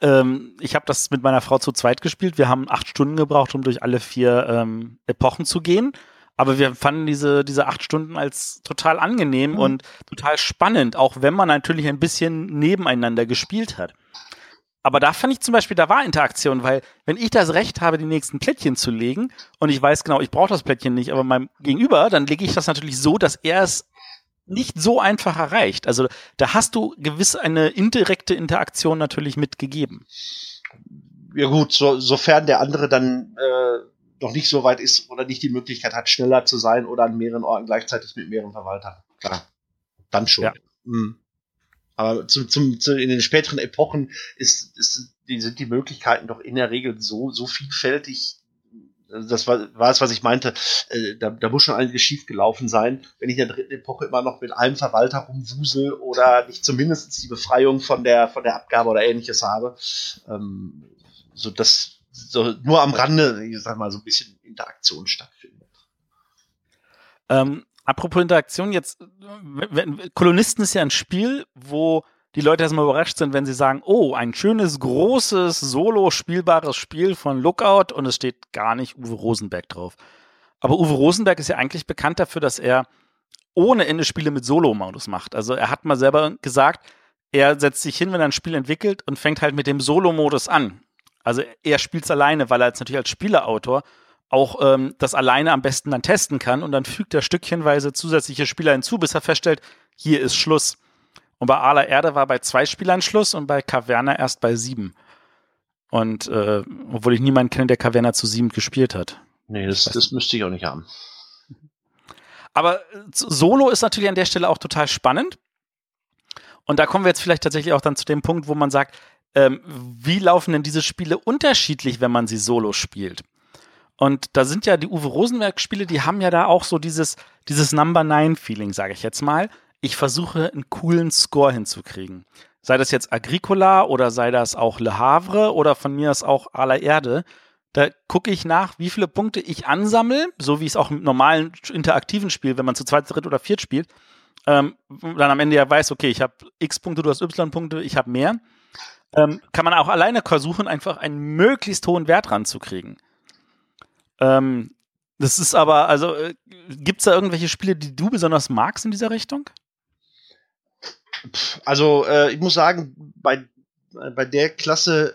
ähm, ich habe das mit meiner Frau zu zweit gespielt. Wir haben acht Stunden gebraucht, um durch alle vier ähm, Epochen zu gehen. Aber wir fanden diese, diese acht Stunden als total angenehm mhm. und total spannend, auch wenn man natürlich ein bisschen nebeneinander gespielt hat. Aber da fand ich zum Beispiel, da war Interaktion, weil wenn ich das Recht habe, die nächsten Plättchen zu legen und ich weiß genau, ich brauche das Plättchen nicht, aber meinem Gegenüber, dann lege ich das natürlich so, dass er es nicht so einfach erreicht. Also da hast du gewiss eine indirekte Interaktion natürlich mitgegeben. Ja gut, so, sofern der andere dann äh, noch nicht so weit ist oder nicht die Möglichkeit hat, schneller zu sein oder an mehreren Orten gleichzeitig mit mehreren Verwaltern. Klar, dann schon. Ja. Mhm. Aber zum, zum, zu, in den späteren Epochen ist, ist, die, sind die Möglichkeiten doch in der Regel so, so vielfältig, das war, war es, was ich meinte, äh, da, da muss schon einiges schief gelaufen sein, wenn ich in der dritten Epoche immer noch mit einem Verwalter rumwusel oder nicht zumindest die Befreiung von der, von der Abgabe oder ähnliches habe. Ähm, so dass so nur am Rande, ich sag mal, so ein bisschen Interaktion stattfindet. Ähm, apropos Interaktion, jetzt, wenn, Kolonisten ist ja ein Spiel, wo die Leute erstmal überrascht sind, wenn sie sagen, oh, ein schönes, großes, solo spielbares Spiel von Lookout und es steht gar nicht Uwe Rosenberg drauf. Aber Uwe Rosenberg ist ja eigentlich bekannt dafür, dass er ohne Ende Spiele mit Solo-Modus macht. Also er hat mal selber gesagt, er setzt sich hin, wenn er ein Spiel entwickelt und fängt halt mit dem Solo-Modus an. Also er spielt es alleine, weil er jetzt natürlich als Spielerautor auch ähm, das alleine am besten dann testen kann und dann fügt er stückchenweise zusätzliche Spieler hinzu, bis er feststellt, hier ist Schluss. Und bei Ala Erde war bei zwei Spielern Schluss und bei Caverna erst bei sieben. Und äh, obwohl ich niemanden kenne, der Caverna zu sieben gespielt hat. Nee, das, das müsste ich auch nicht haben. Aber äh, Solo ist natürlich an der Stelle auch total spannend. Und da kommen wir jetzt vielleicht tatsächlich auch dann zu dem Punkt, wo man sagt, ähm, wie laufen denn diese Spiele unterschiedlich, wenn man sie solo spielt? Und da sind ja die Uwe Rosenberg-Spiele, die haben ja da auch so dieses, dieses Number Nine-Feeling, sage ich jetzt mal. Ich versuche einen coolen Score hinzukriegen. Sei das jetzt Agricola oder sei das auch Le Havre oder von mir aus auch aller Erde. Da gucke ich nach, wie viele Punkte ich ansammle, so wie es auch im normalen interaktiven Spiel, wenn man zu zweit, dritt oder viert spielt, ähm, dann am Ende ja weiß, okay, ich habe X Punkte, du hast Y Punkte, ich habe mehr. Ähm, kann man auch alleine versuchen, einfach einen möglichst hohen Wert ranzukriegen. Ähm, das ist aber, also, äh, gibt es da irgendwelche Spiele, die du besonders magst in dieser Richtung? Also, äh, ich muss sagen, bei, bei der Klasse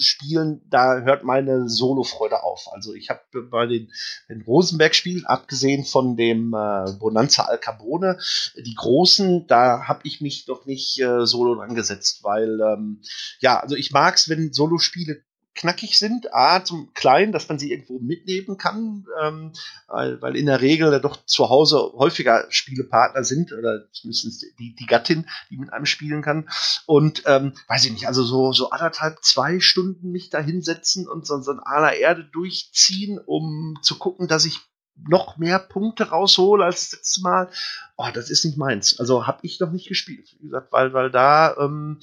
Spielen, da hört meine Solo-Freude auf. Also ich habe bei den, den Rosenberg-Spielen, abgesehen von dem äh, Bonanza Al Carbone, die großen, da habe ich mich doch nicht äh, solo angesetzt, weil ähm, ja, also ich mag es, wenn Solo-Spiele knackig sind. A, zum Kleinen, dass man sie irgendwo mitnehmen kann, ähm, weil, weil in der Regel ja doch zu Hause häufiger Spielepartner sind oder zumindest die, die Gattin, die mit einem spielen kann. Und ähm, weiß ich nicht, also so, so anderthalb, zwei Stunden mich da hinsetzen und so, so ein aller Erde durchziehen, um zu gucken, dass ich noch mehr Punkte raushole als das letzte Mal. Oh, das ist nicht meins. Also habe ich noch nicht gespielt, wie gesagt, weil, weil da, ähm,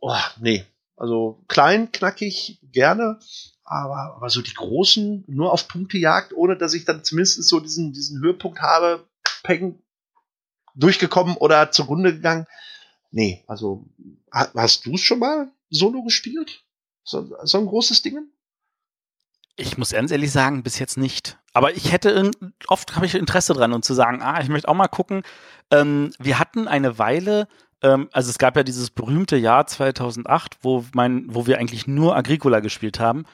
oh, nee, also klein, knackig, gerne, aber, aber so die großen nur auf Punktejagd, ohne dass ich dann zumindest so diesen, diesen Höhepunkt habe, Peng, durchgekommen oder zugrunde gegangen. Nee, also hast du es schon mal solo gespielt? So, so ein großes Ding? Ich muss ganz ehrlich sagen, bis jetzt nicht. Aber ich hätte oft habe ich Interesse dran und zu sagen, ah, ich möchte auch mal gucken. Ähm, wir hatten eine Weile ähm, also es gab ja dieses berühmte Jahr 2008, wo, mein, wo wir eigentlich nur Agricola gespielt haben.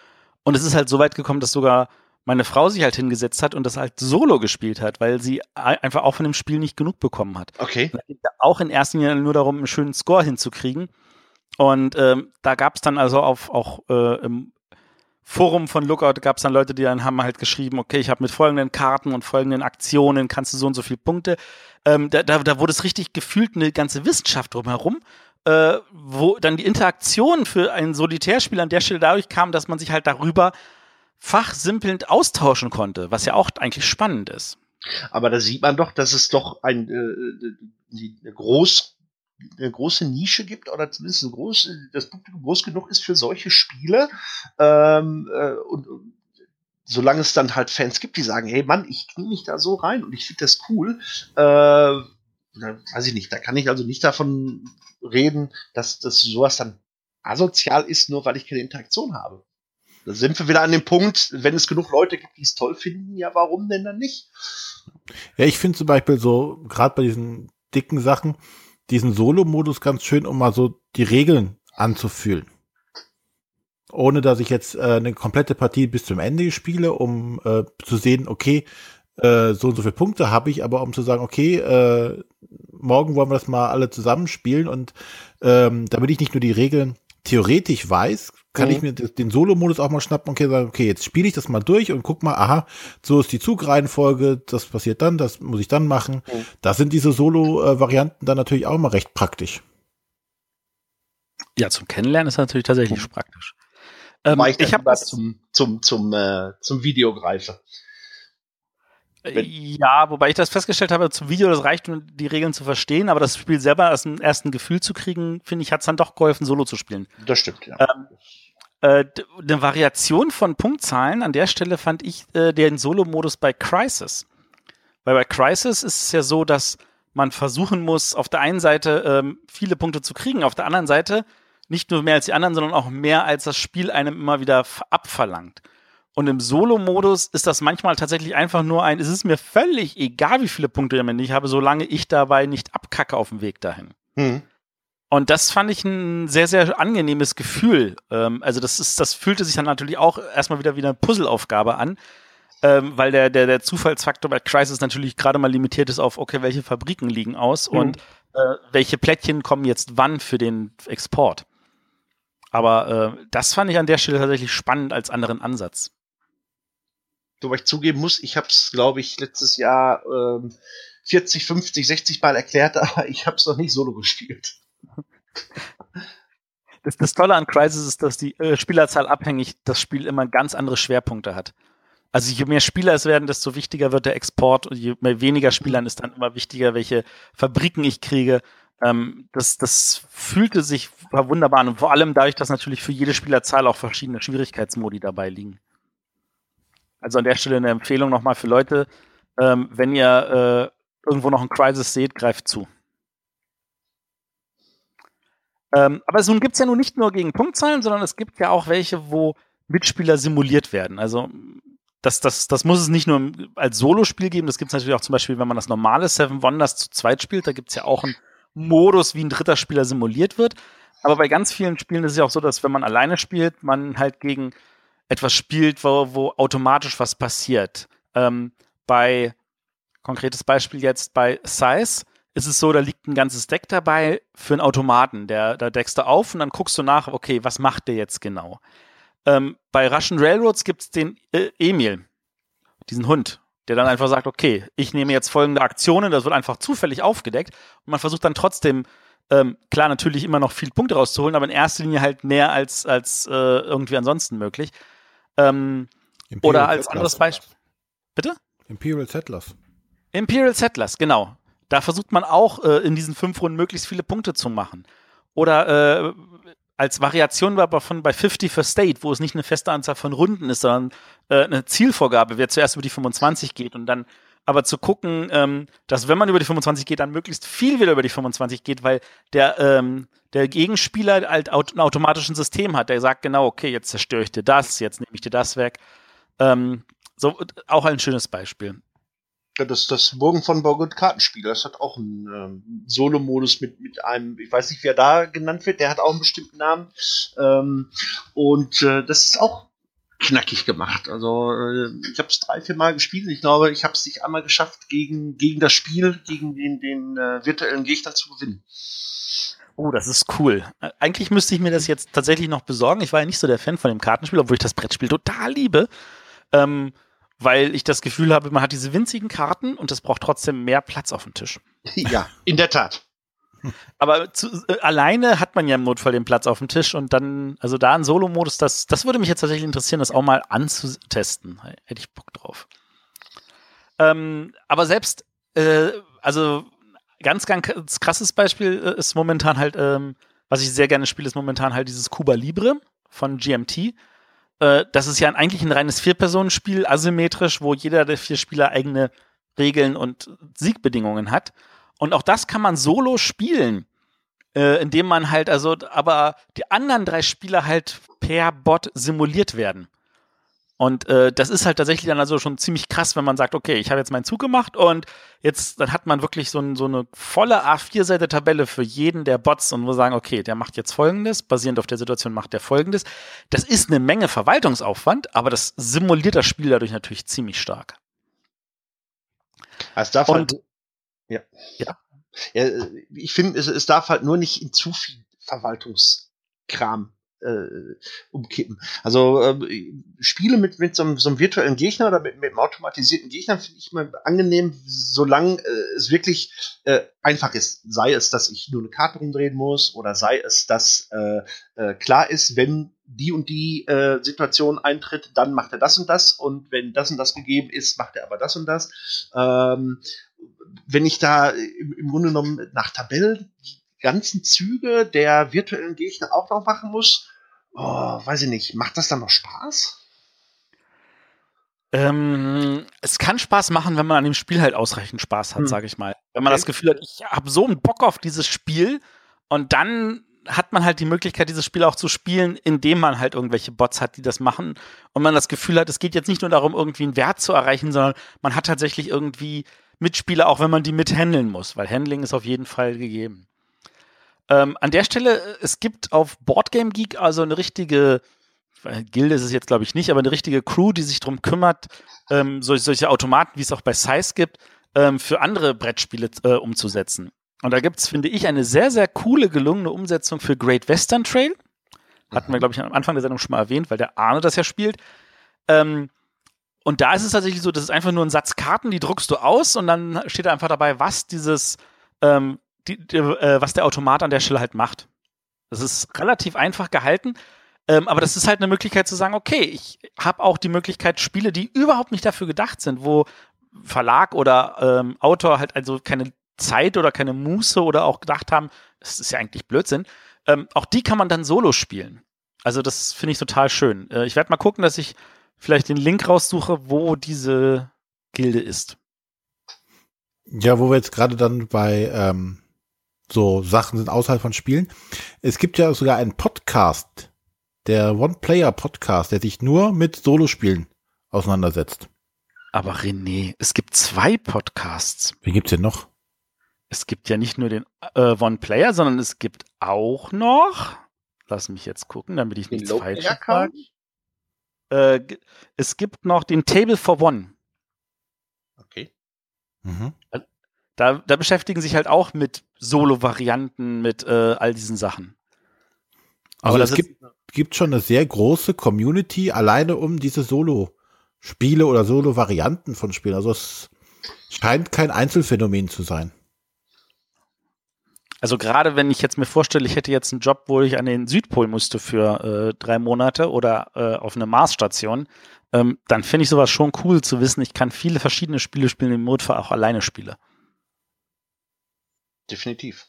Und es ist halt so weit gekommen, dass sogar meine Frau sich halt hingesetzt hat und das halt solo gespielt hat, weil sie einfach auch von dem Spiel nicht genug bekommen hat. Okay. Auch in erster Linie nur darum, einen schönen Score hinzukriegen. Und ähm, da gab es dann also auf, auch äh, im Forum von Lookout gab es dann Leute, die dann haben halt geschrieben, okay, ich habe mit folgenden Karten und folgenden Aktionen kannst du so und so viele Punkte. Ähm, da, da, da wurde es richtig gefühlt eine ganze Wissenschaft drumherum, äh, wo dann die Interaktion für einen Solitärspiel an der Stelle dadurch kam, dass man sich halt darüber fachsimpelnd austauschen konnte, was ja auch eigentlich spannend ist. Aber da sieht man doch, dass es doch ein, äh, eine groß eine große Nische gibt oder zumindest ein groß, das Publikum groß genug ist für solche Spiele. Ähm, äh, und, und solange es dann halt Fans gibt, die sagen, hey Mann, ich knie mich da so rein und ich finde das cool, äh, da, weiß ich nicht, da kann ich also nicht davon reden, dass das sowas dann asozial ist, nur weil ich keine Interaktion habe. Da sind wir wieder an dem Punkt, wenn es genug Leute gibt, die es toll finden, ja, warum denn dann nicht? Ja, ich finde zum Beispiel so, gerade bei diesen dicken Sachen, diesen Solo-Modus ganz schön, um mal so die Regeln anzufühlen. Ohne dass ich jetzt äh, eine komplette Partie bis zum Ende spiele, um äh, zu sehen, okay, äh, so und so viele Punkte habe ich, aber um zu sagen, okay, äh, morgen wollen wir das mal alle zusammenspielen und ähm, damit ich nicht nur die Regeln theoretisch weiß, kann mhm. ich mir den Solo-Modus auch mal schnappen und sagen, okay, jetzt spiele ich das mal durch und guck mal, aha, so ist die Zugreihenfolge, das passiert dann, das muss ich dann machen. Mhm. Da sind diese Solo-Varianten dann natürlich auch mal recht praktisch. Ja, zum Kennenlernen ist natürlich tatsächlich mhm. praktisch. Ähm, ich ich habe was zum, zum, zum, äh, zum Video greife. Ja, wobei ich das festgestellt habe, zum Video, das reicht, um die Regeln zu verstehen, aber das Spiel selber als ein ersten Gefühl zu kriegen, finde ich, hat es dann doch geholfen, Solo zu spielen. Das stimmt, ja. Ähm, äh, eine Variation von Punktzahlen an der Stelle fand ich äh, den Solo-Modus bei Crisis. Weil bei Crisis ist es ja so, dass man versuchen muss, auf der einen Seite ähm, viele Punkte zu kriegen, auf der anderen Seite nicht nur mehr als die anderen, sondern auch mehr als das Spiel einem immer wieder abverlangt. Und im Solo-Modus ist das manchmal tatsächlich einfach nur ein, es ist mir völlig egal, wie viele Punkte ich habe, solange ich dabei nicht abkacke auf dem Weg dahin. Mhm. Und das fand ich ein sehr, sehr angenehmes Gefühl. Ähm, also das ist, das fühlte sich dann natürlich auch erstmal wieder wie eine Puzzleaufgabe an. Ähm, weil der, der, der Zufallsfaktor bei Crisis natürlich gerade mal limitiert ist auf, okay, welche Fabriken liegen aus mhm. und äh, welche Plättchen kommen jetzt wann für den Export. Aber äh, das fand ich an der Stelle tatsächlich spannend als anderen Ansatz wobei ich zugeben muss, ich habe es, glaube ich, letztes Jahr ähm, 40, 50, 60 Mal erklärt, [laughs] aber ich habe es noch nicht solo gespielt. [laughs] Das, das Tolle an Crisis ist, dass die äh, Spielerzahl abhängig das Spiel immer ganz andere Schwerpunkte hat. Also je mehr Spieler es werden, desto wichtiger wird der Export und je mehr weniger Spielern ist dann immer wichtiger, welche Fabriken ich kriege. Ähm, das, das fühlte sich wunderbar an und vor allem dadurch, dass natürlich für jede Spielerzahl auch verschiedene Schwierigkeitsmodi dabei liegen. Also an der Stelle eine Empfehlung nochmal für Leute, ähm, wenn ihr äh, irgendwo noch ein Crisis seht, greift zu. Ähm, aber nun gibt es ja nun nicht nur gegen Punktzahlen, sondern es gibt ja auch welche, wo Mitspieler simuliert werden. Also das, das, das muss es nicht nur als Solospiel geben, das gibt es natürlich auch zum Beispiel, wenn man das normale Seven Wonders zu zweit spielt, da gibt es ja auch einen Modus, wie ein dritter Spieler simuliert wird. Aber bei ganz vielen Spielen ist es ja auch so, dass wenn man alleine spielt, man halt gegen etwas spielt, wo, wo automatisch was passiert. Ähm, bei, konkretes Beispiel jetzt bei Size, ist es so, da liegt ein ganzes Deck dabei für einen Automaten. Der, da deckst du auf und dann guckst du nach, okay, was macht der jetzt genau? Ähm, bei Russian Railroads gibt es den äh, Emil, diesen Hund, der dann einfach sagt, okay, ich nehme jetzt folgende Aktionen, das wird einfach zufällig aufgedeckt und man versucht dann trotzdem, ähm, klar, natürlich immer noch viel Punkte rauszuholen, aber in erster Linie halt mehr als, als äh, irgendwie ansonsten möglich. Ähm, oder als Settlers. anderes Beispiel. Bitte? Imperial Settlers. Imperial Settlers, genau. Da versucht man auch äh, in diesen fünf Runden möglichst viele Punkte zu machen. Oder äh, als Variation war aber von bei 50 for State, wo es nicht eine feste Anzahl von Runden ist, sondern äh, eine Zielvorgabe, wer zuerst über die 25 geht und dann aber zu gucken, ähm, dass wenn man über die 25 geht, dann möglichst viel wieder über die 25 geht, weil der, ähm, der Gegenspieler halt ein automatischen System hat, der sagt genau, okay, jetzt zerstöre ich dir das, jetzt nehme ich dir das weg. Ähm, so, auch ein schönes Beispiel. Ja, das, das Burgen von Borgut Kartenspiel, das hat auch einen ähm, Solo-Modus mit, mit einem, ich weiß nicht, wer da genannt wird, der hat auch einen bestimmten Namen. Ähm, und äh, das ist auch knackig gemacht. Also äh, ich habe es drei, vier Mal gespielt und ich glaube, ich habe es nicht einmal geschafft, gegen, gegen das Spiel, gegen den, den äh, virtuellen Gegner zu gewinnen. Oh, das ist cool. Eigentlich müsste ich mir das jetzt tatsächlich noch besorgen. Ich war ja nicht so der Fan von dem Kartenspiel, obwohl ich das Brettspiel total liebe. Ähm, weil ich das Gefühl habe, man hat diese winzigen Karten und es braucht trotzdem mehr Platz auf dem Tisch. [laughs] Ja, in der Tat. Aber zu, äh, alleine hat man ja im Notfall den Platz auf dem Tisch und dann, also da ein Solo-Modus, das, das würde mich jetzt tatsächlich interessieren, das auch mal anzutesten. Hätte ich Bock drauf. Ähm, aber selbst, äh, also ganz, ganz krasses Beispiel äh, ist momentan halt, ähm, was ich sehr gerne spiele, ist momentan halt dieses Cuba Libre von GMT. Äh, das ist ja eigentlich ein reines Vier-Personen-Spiel, asymmetrisch, wo jeder der vier Spieler eigene Regeln und Siegbedingungen hat. Und auch das kann man solo spielen, äh, indem man halt, also, aber die anderen drei Spieler halt per Bot simuliert werden. Und äh, das ist halt tatsächlich dann also schon ziemlich krass, wenn man sagt, okay, ich habe jetzt meinen Zug gemacht und jetzt dann hat man wirklich so, ein, so eine volle A4-Seite Tabelle für jeden der Bots und wo sagen, okay, der macht jetzt Folgendes, basierend auf der Situation macht der Folgendes. Das ist eine Menge Verwaltungsaufwand, aber das simuliert das Spiel dadurch natürlich ziemlich stark. Es darf und, halt, ja. ja. ja ich finde, es, es darf halt nur nicht in zu viel Verwaltungskram äh, umkippen. Also äh, Spiele mit, mit so, einem, so einem virtuellen Gegner oder mit, mit einem automatisierten Gegner finde ich immer angenehm, solange äh, es wirklich äh, einfach ist. Sei es, dass ich nur eine Karte rumdrehen muss oder sei es, dass äh, äh, klar ist, wenn die und die äh, Situation eintritt, dann macht er das und das und wenn das und das gegeben ist, macht er aber das und das. Ähm, wenn ich da im, im Grunde genommen nach Tabellen ganzen Züge der virtuellen Gegner auch noch machen muss, oh, weiß ich nicht, macht das dann noch Spaß? Ähm, es kann Spaß machen, wenn man an dem Spiel halt ausreichend Spaß hat, hm. sage ich mal. Wenn man okay. das Gefühl hat, ich habe so einen Bock auf dieses Spiel und dann hat man halt die Möglichkeit, dieses Spiel auch zu spielen, indem man halt irgendwelche Bots hat, die das machen und man das Gefühl hat, es geht jetzt nicht nur darum, irgendwie einen Wert zu erreichen, sondern man hat tatsächlich irgendwie Mitspieler, auch wenn man die mithandeln muss, weil Handling ist auf jeden Fall gegeben. Ähm, an der Stelle, äh, es gibt auf Boardgame Geek also eine richtige, Gilde ist es jetzt glaube ich nicht, aber eine richtige Crew, die sich darum kümmert, ähm, solche, solche Automaten, wie es auch bei Size gibt, ähm, für andere Brettspiele äh, umzusetzen. Und da gibt es, finde ich, eine sehr, sehr coole, gelungene Umsetzung für Great Western Trail. Hatten wir, mhm. glaube ich, am Anfang der Sendung schon mal erwähnt, weil der Arne das ja spielt. Ähm, und da ist es tatsächlich so, das ist einfach nur ein Satz Karten, die druckst du aus und dann steht da einfach dabei, was dieses ähm, die, die, äh, was der Automat an der Stelle halt macht. Das ist relativ einfach gehalten. Ähm, aber das ist halt eine Möglichkeit zu sagen, okay, ich habe auch die Möglichkeit, Spiele, die überhaupt nicht dafür gedacht sind, wo Verlag oder ähm, Autor halt also keine Zeit oder keine Muße oder auch gedacht haben, das ist ja eigentlich Blödsinn, ähm, auch die kann man dann solo spielen. Also das finde ich total schön. Äh, ich werde mal gucken, dass ich vielleicht den Link raussuche, wo diese Gilde ist. Ja, wo wir jetzt gerade dann bei ähm, so Sachen sind außerhalb von Spielen. Es gibt ja sogar einen Podcast, der One-Player-Podcast, der sich nur mit Solospielen auseinandersetzt. Aber René, es gibt zwei Podcasts. Wie gibt's denn noch? Es gibt ja nicht nur den äh, One-Player, sondern es gibt auch noch, lass mich jetzt gucken, damit ich nichts falsch sage. Äh, es gibt noch den Table for One. Okay. Mhm. Da, da beschäftigen sich halt auch mit Solo-Varianten, mit äh, all diesen Sachen. Also Aber es gibt, gibt schon eine sehr große Community alleine um diese Solo-Spiele oder Solo-Varianten von Spielen. Also es scheint kein Einzelfenomen zu sein. Also gerade wenn ich jetzt mir vorstelle, ich hätte jetzt einen Job, wo ich an den Südpol musste für äh, drei Monate oder äh, auf eine Marsstation, ähm, dann finde ich sowas schon cool zu wissen, ich kann viele verschiedene Spiele spielen, im Notfall auch alleine spiele. Definitiv.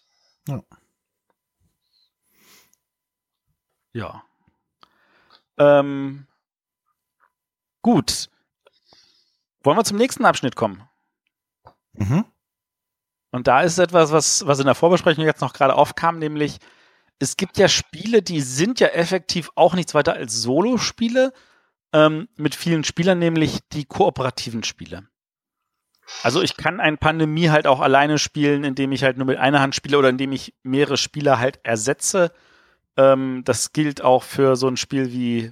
Ja. Ähm, gut. Wollen wir zum nächsten Abschnitt kommen? Mhm. Und da ist etwas, was, was in der Vorbesprechung jetzt noch gerade aufkam, nämlich es gibt ja Spiele, die sind ja effektiv auch nichts weiter als Solo-Spiele ähm, mit vielen Spielern, nämlich die kooperativen Spiele. Also ich kann ein Pandemie halt auch alleine spielen, indem ich halt nur mit einer Hand spiele oder indem ich mehrere Spieler halt ersetze. Ähm, das gilt auch für so ein Spiel wie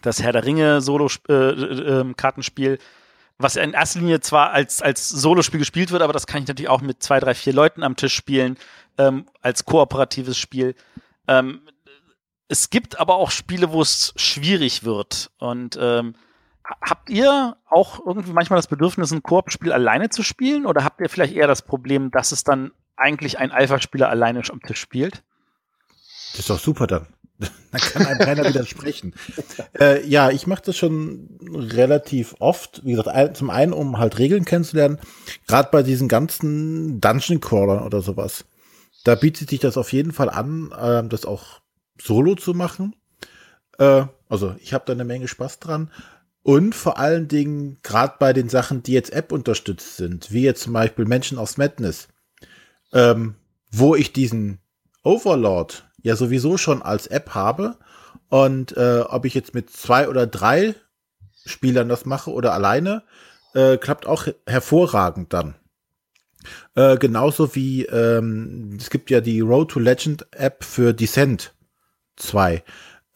das Herr der Ringe Solo-Kartenspiel, äh, äh, was in erster Linie zwar als, als Solospiel gespielt wird, aber das kann ich natürlich auch mit zwei, drei, vier Leuten am Tisch spielen, ähm, als kooperatives Spiel. Ähm, es gibt aber auch Spiele, wo es schwierig wird. Und ähm, habt ihr auch irgendwie manchmal das Bedürfnis, ein Koop-Spiel alleine zu spielen? Oder habt ihr vielleicht eher das Problem, dass es dann eigentlich ein Alpha-Spieler alleine am Tisch spielt? Das ist doch super dann. [laughs] Da kann einem keiner widersprechen. Äh, ja, ich mache das schon relativ oft. Wie gesagt, zum einen, um halt Regeln kennenzulernen. Gerade bei diesen ganzen Dungeon Crawlern oder sowas. Da bietet sich das auf jeden Fall an, äh, das auch solo zu machen. Äh, also ich habe da eine Menge Spaß dran. Und vor allen Dingen, gerade bei den Sachen, die jetzt App unterstützt sind, wie jetzt zum Beispiel Menschen aus Madness, ähm, wo ich diesen Overlord ja sowieso schon als App habe. Und äh, ob ich jetzt mit zwei oder drei Spielern das mache oder alleine, äh, klappt auch hervorragend dann. Äh, genauso wie ähm, es gibt ja die Road to Legend App für Descent 2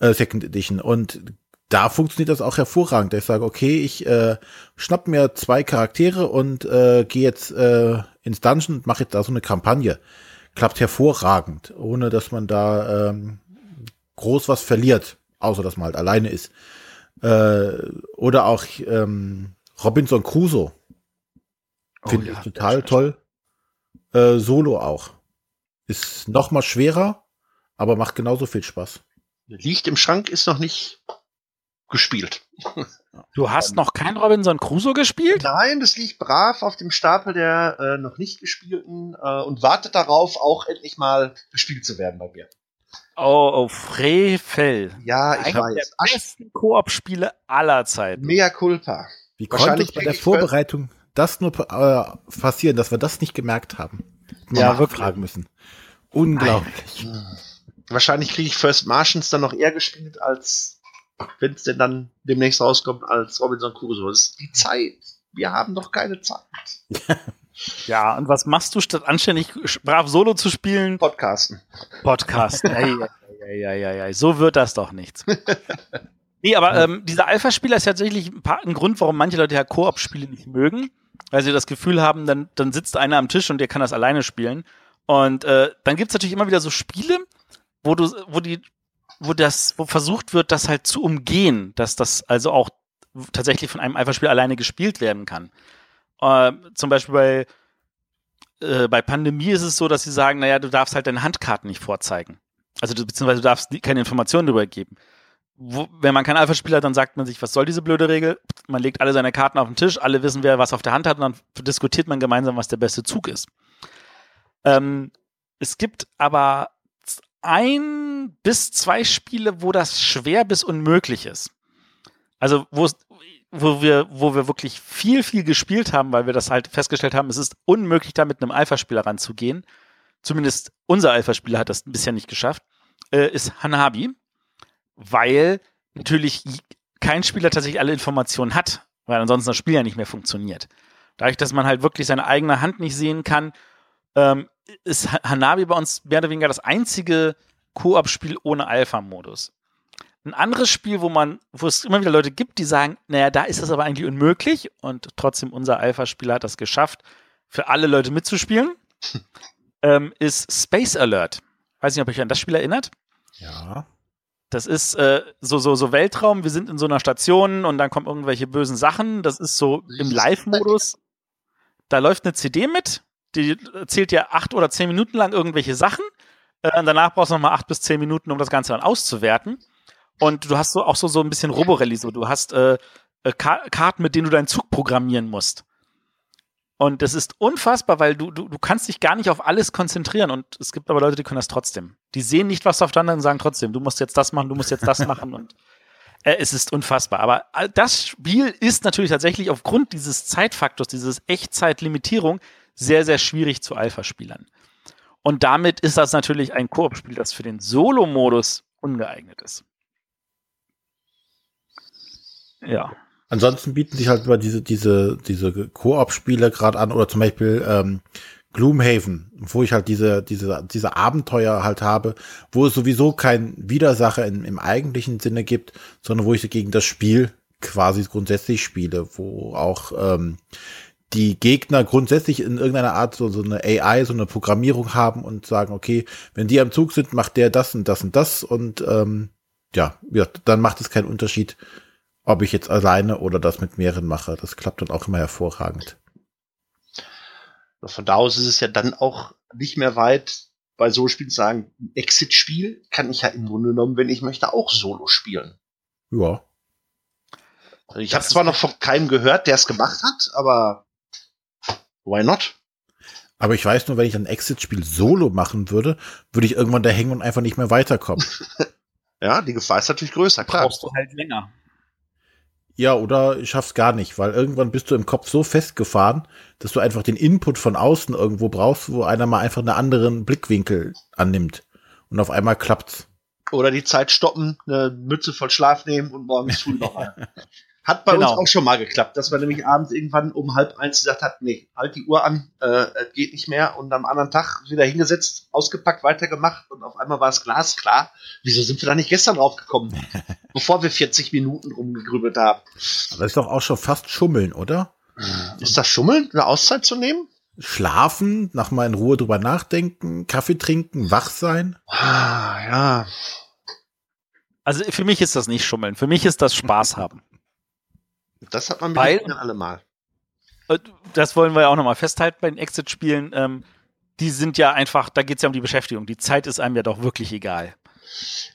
äh, Second Edition und da funktioniert das auch hervorragend. Ich sage, okay, ich äh, schnapp mir zwei Charaktere und äh, gehe jetzt äh, ins Dungeon und mache jetzt da so eine Kampagne klappt hervorragend, ohne dass man da ähm, groß was verliert, außer dass man halt alleine ist. Äh, oder auch ähm, Robinson Crusoe. Finde Oh ja, ich total toll. Äh, Solo auch. Ist noch mal schwerer, aber macht genauso viel Spaß. Liegt im Schrank, ist noch nicht gespielt. Du hast noch kein Robinson Crusoe gespielt? Nein, das liegt brav auf dem Stapel der äh, noch nicht gespielten äh, und wartet darauf, auch endlich mal gespielt zu werden bei mir. Oh, oh Frevel. Ja, ich Einer der weiß. Ach, besten Koop-Spiele aller Zeiten. mea culpa. Wie konnte es bei der ich Vorbereitung das nur äh, passieren, dass wir das nicht gemerkt haben? Nur Ja, nachfragen müssen. Unglaublich. Wahrscheinlich kriege ich First Martians dann noch eher gespielt, als wenn es denn dann demnächst rauskommt, als Robinson Crusoe. Das ist die Zeit. Wir haben doch keine Zeit. [laughs] Ja, und was machst du, statt anständig brav Solo zu spielen? Podcasten. Podcast. Ey, ey, ey, ey, ey, so wird das doch nichts. [laughs] Nee, aber ähm, dieser Alpha-Spieler ist tatsächlich ein, paar, ein Grund, warum manche Leute ja Koop-Spiele nicht mögen, weil sie das Gefühl haben, dann, dann sitzt einer am Tisch und der kann das alleine spielen. Und äh, dann gibt's natürlich immer wieder so Spiele, wo du, wo die, wo das, wo versucht wird, das halt zu umgehen, dass das also auch tatsächlich von einem Alpha-Spieler alleine gespielt werden kann. Äh, zum Beispiel bei, äh, bei Pandemie ist es so, dass sie sagen, naja, du darfst halt deine Handkarten nicht vorzeigen. Also du, beziehungsweise du darfst keine Informationen darüber geben. Wo, wenn man kein Alpha-Spiel hat, dann sagt man sich, was soll diese blöde Regel? Man legt alle seine Karten auf den Tisch, alle wissen, wer was auf der Hand hat und dann diskutiert man gemeinsam, was der beste Zug ist. Ähm, es gibt aber ein bis zwei Spiele, wo das schwer bis unmöglich ist. Also wo wir, wo wir wirklich viel, viel gespielt haben, weil wir das halt festgestellt haben, es ist unmöglich, da mit einem Alpha-Spieler ranzugehen. Zumindest unser Alpha-Spieler hat das bisher nicht geschafft, äh, ist Hanabi, weil natürlich kein Spieler tatsächlich alle Informationen hat, weil ansonsten das Spiel ja nicht mehr funktioniert. Dadurch, dass man halt wirklich seine eigene Hand nicht sehen kann, ähm, ist Hanabi bei uns mehr oder weniger das einzige Koop-Spiel ohne Alpha-Modus. Ein anderes Spiel, wo man, wo es immer wieder Leute gibt, die sagen, naja, da ist das aber eigentlich unmöglich und trotzdem unser Alpha-Spieler hat das geschafft, für alle Leute mitzuspielen, [laughs] ähm, ist Space Alert. Weiß nicht, ob ihr euch an das Spiel erinnert. Ja. Das ist äh, so, so, so Weltraum, wir sind in so einer Station und dann kommen irgendwelche bösen Sachen. Das ist so im Live-Modus. Da läuft eine CD mit, die erzählt ja acht oder zehn Minuten lang irgendwelche Sachen. Äh, danach brauchst du nochmal acht bis zehn Minuten, um das Ganze dann auszuwerten. Und du hast so auch so, so ein bisschen Roborelli, so du hast äh, äh Karten, mit denen du deinen Zug programmieren musst. Und das ist unfassbar, weil du, du, du kannst dich gar nicht auf alles konzentrieren. Und es gibt aber Leute, die können das trotzdem. Die sehen nicht, was auf der anderen und sagen trotzdem, du musst jetzt das machen, du musst jetzt das machen. Und äh, es ist unfassbar. Aber das Spiel ist natürlich tatsächlich aufgrund dieses Zeitfaktors, dieses Echtzeitlimitierung, sehr, sehr schwierig zu Alpha-Spielern. Und damit ist das natürlich ein Koop-Spiel, das für den Solo-Modus ungeeignet ist. Ja. Ansonsten bieten sich halt immer diese, diese, diese Koop-Spiele gerade an oder zum Beispiel ähm, Gloomhaven, wo ich halt diese, diese, diese Abenteuer halt habe, wo es sowieso kein Widersacher in, im eigentlichen Sinne gibt, sondern wo ich gegen das Spiel quasi grundsätzlich spiele, wo auch ähm, die Gegner grundsätzlich in irgendeiner Art so, so eine AI, so eine Programmierung haben und sagen, okay, wenn die am Zug sind, macht der das und das und das und ähm, ja, ja, dann macht es keinen Unterschied, ob ich jetzt alleine oder das mit mehreren mache. Das klappt dann auch immer hervorragend. Von da aus ist es ja dann auch nicht mehr weit, bei so Spielen zu sagen, ein Exit-Spiel kann ich ja im Grunde genommen, wenn ich möchte, auch solo spielen. Ja. Also ich habe zwar noch von keinem gehört, der es gemacht hat, aber why not? Aber ich weiß nur, wenn ich ein Exit-Spiel solo machen würde, würde ich irgendwann da hängen und einfach nicht mehr weiterkommen. [laughs] ja, die Gefahr ist natürlich größer, klar. Brauchst du halt länger. Ja, oder ich schaff's gar nicht, weil irgendwann bist du im Kopf so festgefahren, dass du einfach den Input von außen irgendwo brauchst, wo einer mal einfach einen anderen Blickwinkel annimmt. Und auf einmal klappt's. Oder die Zeit stoppen, eine Mütze voll Schlaf nehmen und morgens früh noch [laughs] ein. Hat bei genau. uns auch schon mal geklappt, dass man nämlich abends irgendwann um halb eins gesagt hat, nee, halt die Uhr an, äh, geht nicht mehr und am anderen Tag wieder hingesetzt, ausgepackt, weitergemacht und auf einmal war es glasklar. Wieso sind wir da nicht gestern draufgekommen, [laughs] bevor wir 40 Minuten rumgegrübelt haben? Aber das ist doch auch schon fast Schummeln, oder? Ist das Schummeln, eine Auszeit zu nehmen? Schlafen, nach mal in Ruhe drüber nachdenken, Kaffee trinken, wach sein? Ah, ja. Also für mich ist das nicht Schummeln, für mich ist das Spaß haben. Das hat man mit Weil, alle mal. Äh, das wollen wir ja auch nochmal festhalten bei den Exit-Spielen. Ähm, die sind ja einfach, da geht es ja um die Beschäftigung. Die Zeit ist einem ja doch wirklich egal.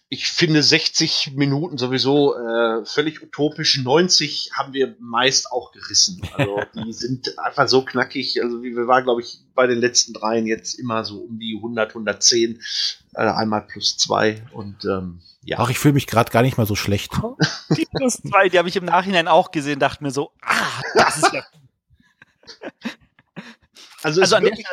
Ich finde 60 Minuten sowieso äh, völlig utopisch. 90 haben wir meist auch gerissen. Also [laughs] die sind einfach so knackig. Also wir waren, glaube ich, bei den letzten dreien jetzt immer so um die 100, 110. Äh, einmal plus zwei und ähm, ja. Ach, ich fühle mich gerade gar nicht mal so schlecht. Die plus zwei, die habe ich im Nachhinein auch gesehen, dachte mir so, ah, das ist ja. [laughs] also, also wirklich,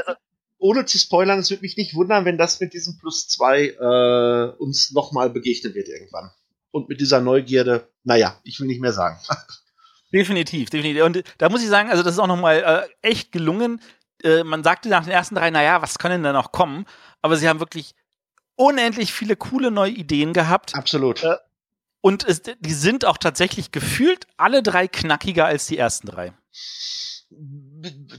ohne zu spoilern, es würde mich nicht wundern, wenn das mit diesem plus zwei äh, uns nochmal begegnen wird irgendwann. Und mit dieser Neugierde, naja, ich will nicht mehr sagen. [laughs] Definitiv, definitiv. Und da muss ich sagen, also das ist auch nochmal äh, echt gelungen. Äh, man sagte nach den ersten drei, naja, was können denn da noch kommen? Aber sie haben wirklich unendlich viele coole neue Ideen gehabt. Absolut. Äh, und es, die sind auch tatsächlich gefühlt alle drei knackiger als die ersten drei.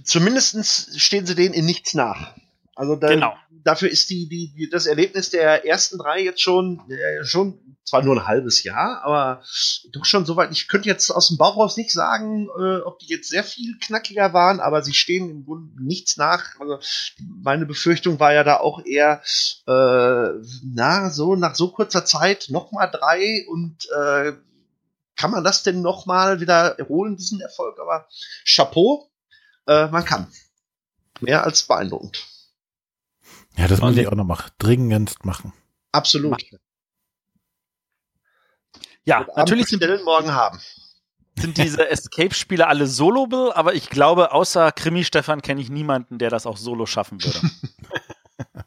Zumindest stehen sie denen in nichts nach. Also da, Genau. dafür ist die, die, die, das Erlebnis der ersten drei jetzt schon, äh, schon zwar nur ein halbes Jahr, aber doch schon soweit. Ich könnte jetzt aus dem Bauch raus nicht sagen, äh, ob die jetzt sehr viel knackiger waren, aber sie stehen im Grunde nichts nach. Also meine Befürchtung war ja da auch eher, äh, na, so nach so kurzer Zeit nochmal drei und äh, kann man das denn nochmal wieder erholen, diesen Erfolg? Aber Chapeau, äh, man kann. Mehr als beeindruckend. Ja, das muss ich auch noch machen. Dringendst machen. Absolut. Ja, natürlich sind, bestellen, morgen haben. sind diese Escape-Spiele alle soloable, aber ich glaube, außer Krimi Stefan kenne ich niemanden, der das auch solo schaffen würde. [laughs]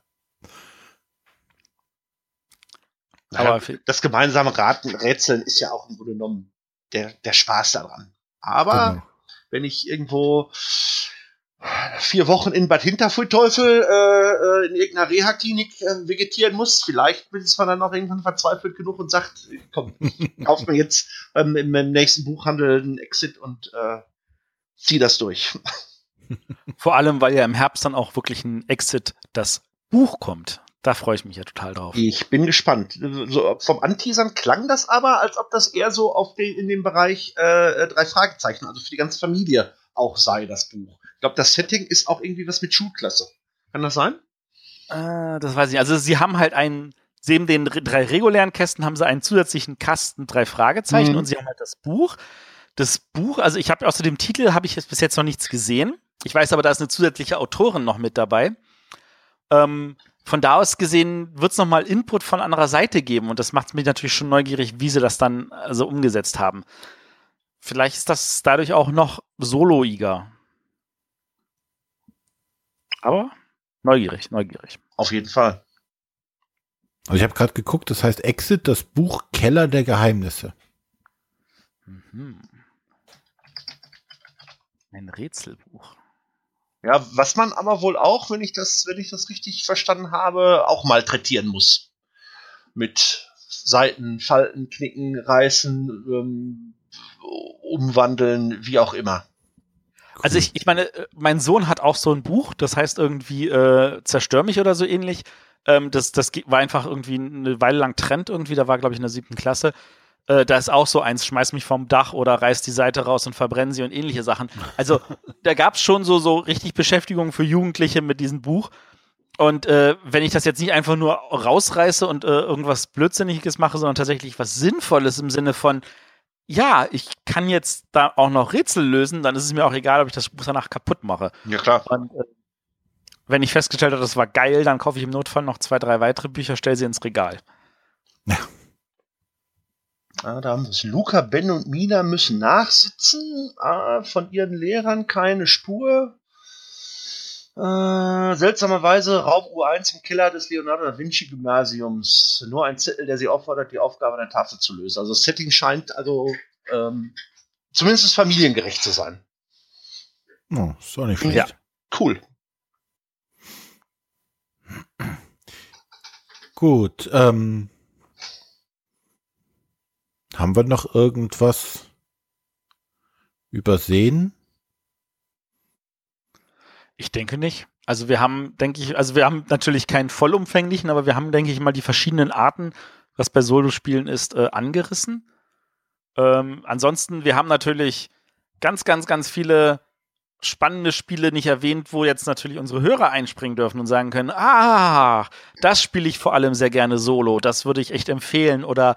Aber das gemeinsame Raten, Rätseln ist ja auch im Grunde genommen der, der Spaß daran. Aber Genau. wenn ich irgendwo vier Wochen in Bad Hinterpfui-Teufel äh, äh, in irgendeiner Reha-Klinik äh, vegetieren muss, vielleicht ist man dann auch irgendwann verzweifelt genug und sagt, komm, [laughs] kauf mir jetzt ähm, im, im nächsten Buchhandel einen Exit und äh, zieh das durch. [laughs] Vor allem, weil ja im Herbst dann auch wirklich ein Exit das Buch kommt. Da freue ich mich ja total drauf. Ich bin gespannt. So, vom Anteasern klang das aber, als ob das eher so auf den, in dem Bereich äh, drei Fragezeichen, also für die ganze Familie auch sei, das Buch. Ich glaube, das Setting ist auch irgendwie was mit Schulklasse. Kann das sein? Äh, das weiß ich nicht. Also sie haben halt einen, neben den re- drei regulären Kästen haben sie einen zusätzlichen Kasten, drei Fragezeichen Mhm. und sie haben halt das Buch. Das Buch, also ich habe außer dem Titel habe ich jetzt bis jetzt noch nichts gesehen. Ich weiß aber, da ist eine zusätzliche Autorin noch mit dabei. Ähm, von da aus gesehen wird es nochmal Input von anderer Seite geben und das macht mich natürlich schon neugierig, wie sie das dann also umgesetzt haben. Vielleicht ist das dadurch auch noch soloiger. Aber neugierig, neugierig. Auf jeden Fall. Also ich habe gerade geguckt, das heißt Exit, das Buch Keller der Geheimnisse. Mhm. Ein Rätselbuch. Ja, was man aber wohl auch, wenn ich das, wenn ich das richtig verstanden habe, auch malträtieren muss. Mit Seiten, Falten, Knicken, Reißen, ähm, umwandeln, wie auch immer. Also ich, ich meine, äh, mein Sohn hat auch so ein Buch, das heißt irgendwie äh, Zerstör mich oder so ähnlich. Ähm, das, das war einfach irgendwie eine Weile lang Trend irgendwie, da war, glaube ich, in der siebten Klasse. Äh, da ist auch so eins, schmeiß mich vom Dach oder reiß die Seite raus und verbrennen sie und ähnliche Sachen. Also da gab es schon so, so richtig Beschäftigung für Jugendliche mit diesem Buch. Und äh, wenn ich das jetzt nicht einfach nur rausreiße und äh, irgendwas Blödsinniges mache, sondern tatsächlich was Sinnvolles im Sinne von, ja, ich kann jetzt da auch noch Rätsel lösen, dann ist es mir auch egal, ob ich das Buch danach kaputt mache. Ja, klar. Und äh, wenn ich festgestellt habe, das war geil, dann kaufe ich im Notfall noch zwei, drei weitere Bücher, stelle sie ins Regal. Ah, da haben wir es. Luca, Ben und Mina müssen nachsitzen. Ah, von ihren Lehrern keine Spur. Äh, seltsamerweise Raum U1 im Keller des Leonardo da Vinci Gymnasiums. Nur ein Zettel, der sie auffordert, die Aufgabe an der Tafel zu lösen. Also das Setting scheint also ähm, zumindest familiengerecht zu sein. Oh, ist auch nicht schlecht. Ja. Cool. Gut, ähm, haben wir noch irgendwas übersehen? Ich denke nicht. Also wir haben, denke ich, also wir haben natürlich keinen vollumfänglichen, aber wir haben, denke ich mal, die verschiedenen Arten, was bei Solospielen ist, äh, angerissen. Ähm, ansonsten, wir haben natürlich ganz, ganz, ganz viele spannende Spiele nicht erwähnt, wo jetzt natürlich unsere Hörer einspringen dürfen und sagen können, ah, das spiele ich vor allem sehr gerne solo, das würde ich echt empfehlen oder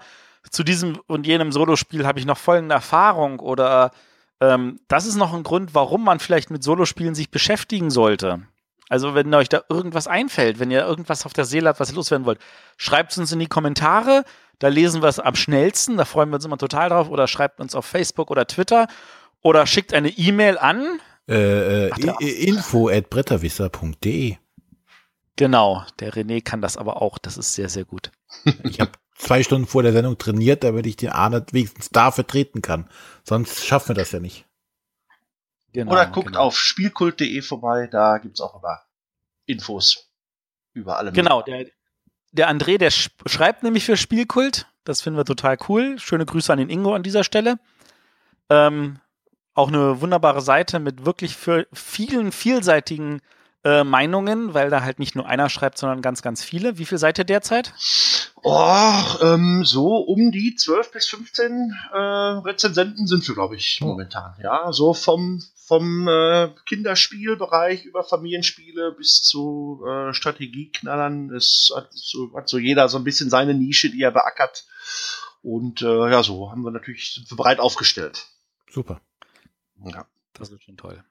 zu diesem und jenem Solospiel habe ich noch folgende Erfahrung oder ähm, das ist noch ein Grund, warum man vielleicht mit Solospielen sich beschäftigen sollte. Also wenn euch da irgendwas einfällt, wenn ihr irgendwas auf der Seele habt, was ihr loswerden wollt, schreibt es uns in die Kommentare, da lesen wir es am schnellsten, da freuen wir uns immer total drauf oder schreibt uns auf Facebook oder Twitter oder schickt eine E-Mail an Äh, äh, Ach, info at bretterwisser.de. Genau, der René kann das aber auch. Das ist sehr, sehr gut. Ich habe zwei Stunden vor der Sendung trainiert, damit ich den Arne wenigstens da vertreten kann. Sonst schaffen wir das ja nicht. Genau, Oder guckt genau. auf spielkult.de vorbei, da gibt's auch immer Infos über alle. Genau, der, der André, der sch schreibt nämlich für Spielkult. Das finden wir total cool. Schöne Grüße an den Ingo an dieser Stelle. Ähm, auch eine wunderbare Seite mit wirklich für vielen vielseitigen äh, Meinungen, weil da halt nicht nur einer schreibt, sondern ganz, ganz viele. Wie viel seid ihr derzeit? Oh, ähm, so um die 12 bis 15 äh, Rezensenten sind wir, glaube ich, Oh. momentan. Ja, so vom, vom äh, Kinderspielbereich über Familienspiele bis zu äh, Strategieknallern. Es hat so, hat so jeder so ein bisschen seine Nische, die er beackert. Und äh, ja, so haben wir natürlich breit aufgestellt. Super. Ja. Das ist schon toll.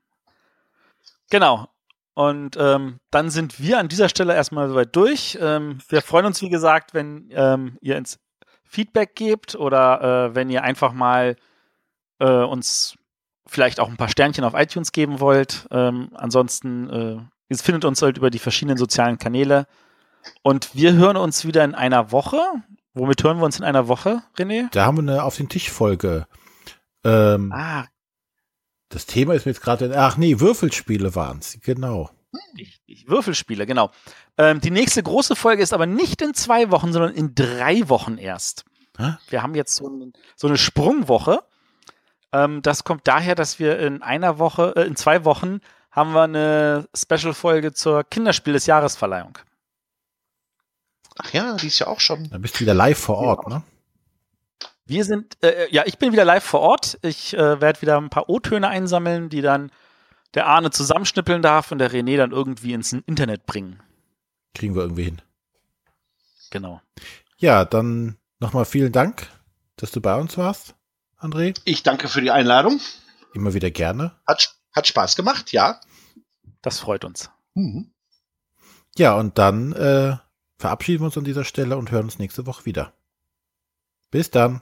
Genau. Und ähm, dann sind wir an dieser Stelle erstmal soweit durch. Ähm, wir freuen uns, wie gesagt, wenn ähm, ihr ins Feedback gebt oder äh, wenn ihr einfach mal äh, uns vielleicht auch ein paar Sternchen auf iTunes geben wollt. Ähm, ansonsten äh, ihr findet uns halt über die verschiedenen sozialen Kanäle. Und wir hören uns wieder in einer Woche. Womit hören wir uns in einer Woche, René? Da haben wir eine auf den Tisch Folge. Ähm, Ah, Das Thema ist mir jetzt gerade, ach nee, Würfelspiele waren's. Genau. Richtig, Würfelspiele, genau. Ähm, die nächste große Folge ist aber nicht in zwei Wochen, sondern in drei Wochen erst. Hä? Wir haben jetzt so, ein, so eine Sprungwoche. Ähm, das kommt daher, dass wir in einer Woche, äh, in zwei Wochen haben wir eine Special-Folge zur Kinderspiel des Jahresverleihung. Ach ja, die ist ja auch schon. Da bist du wieder live vor Ort, ne? Wir sind, äh, ja, ich bin wieder live vor Ort. Ich äh, werde wieder ein paar O-Töne einsammeln, die dann der Arne zusammenschnippeln darf und der René dann irgendwie ins Internet bringen. Kriegen wir irgendwie hin. Genau. Ja, dann nochmal vielen Dank, dass du bei uns warst, André. Ich danke für die Einladung. Immer wieder gerne. Hat, hat Spaß gemacht, ja. Das freut uns. Mhm. Ja, und dann äh, verabschieden wir uns an dieser Stelle und hören uns nächste Woche wieder. Bis dann.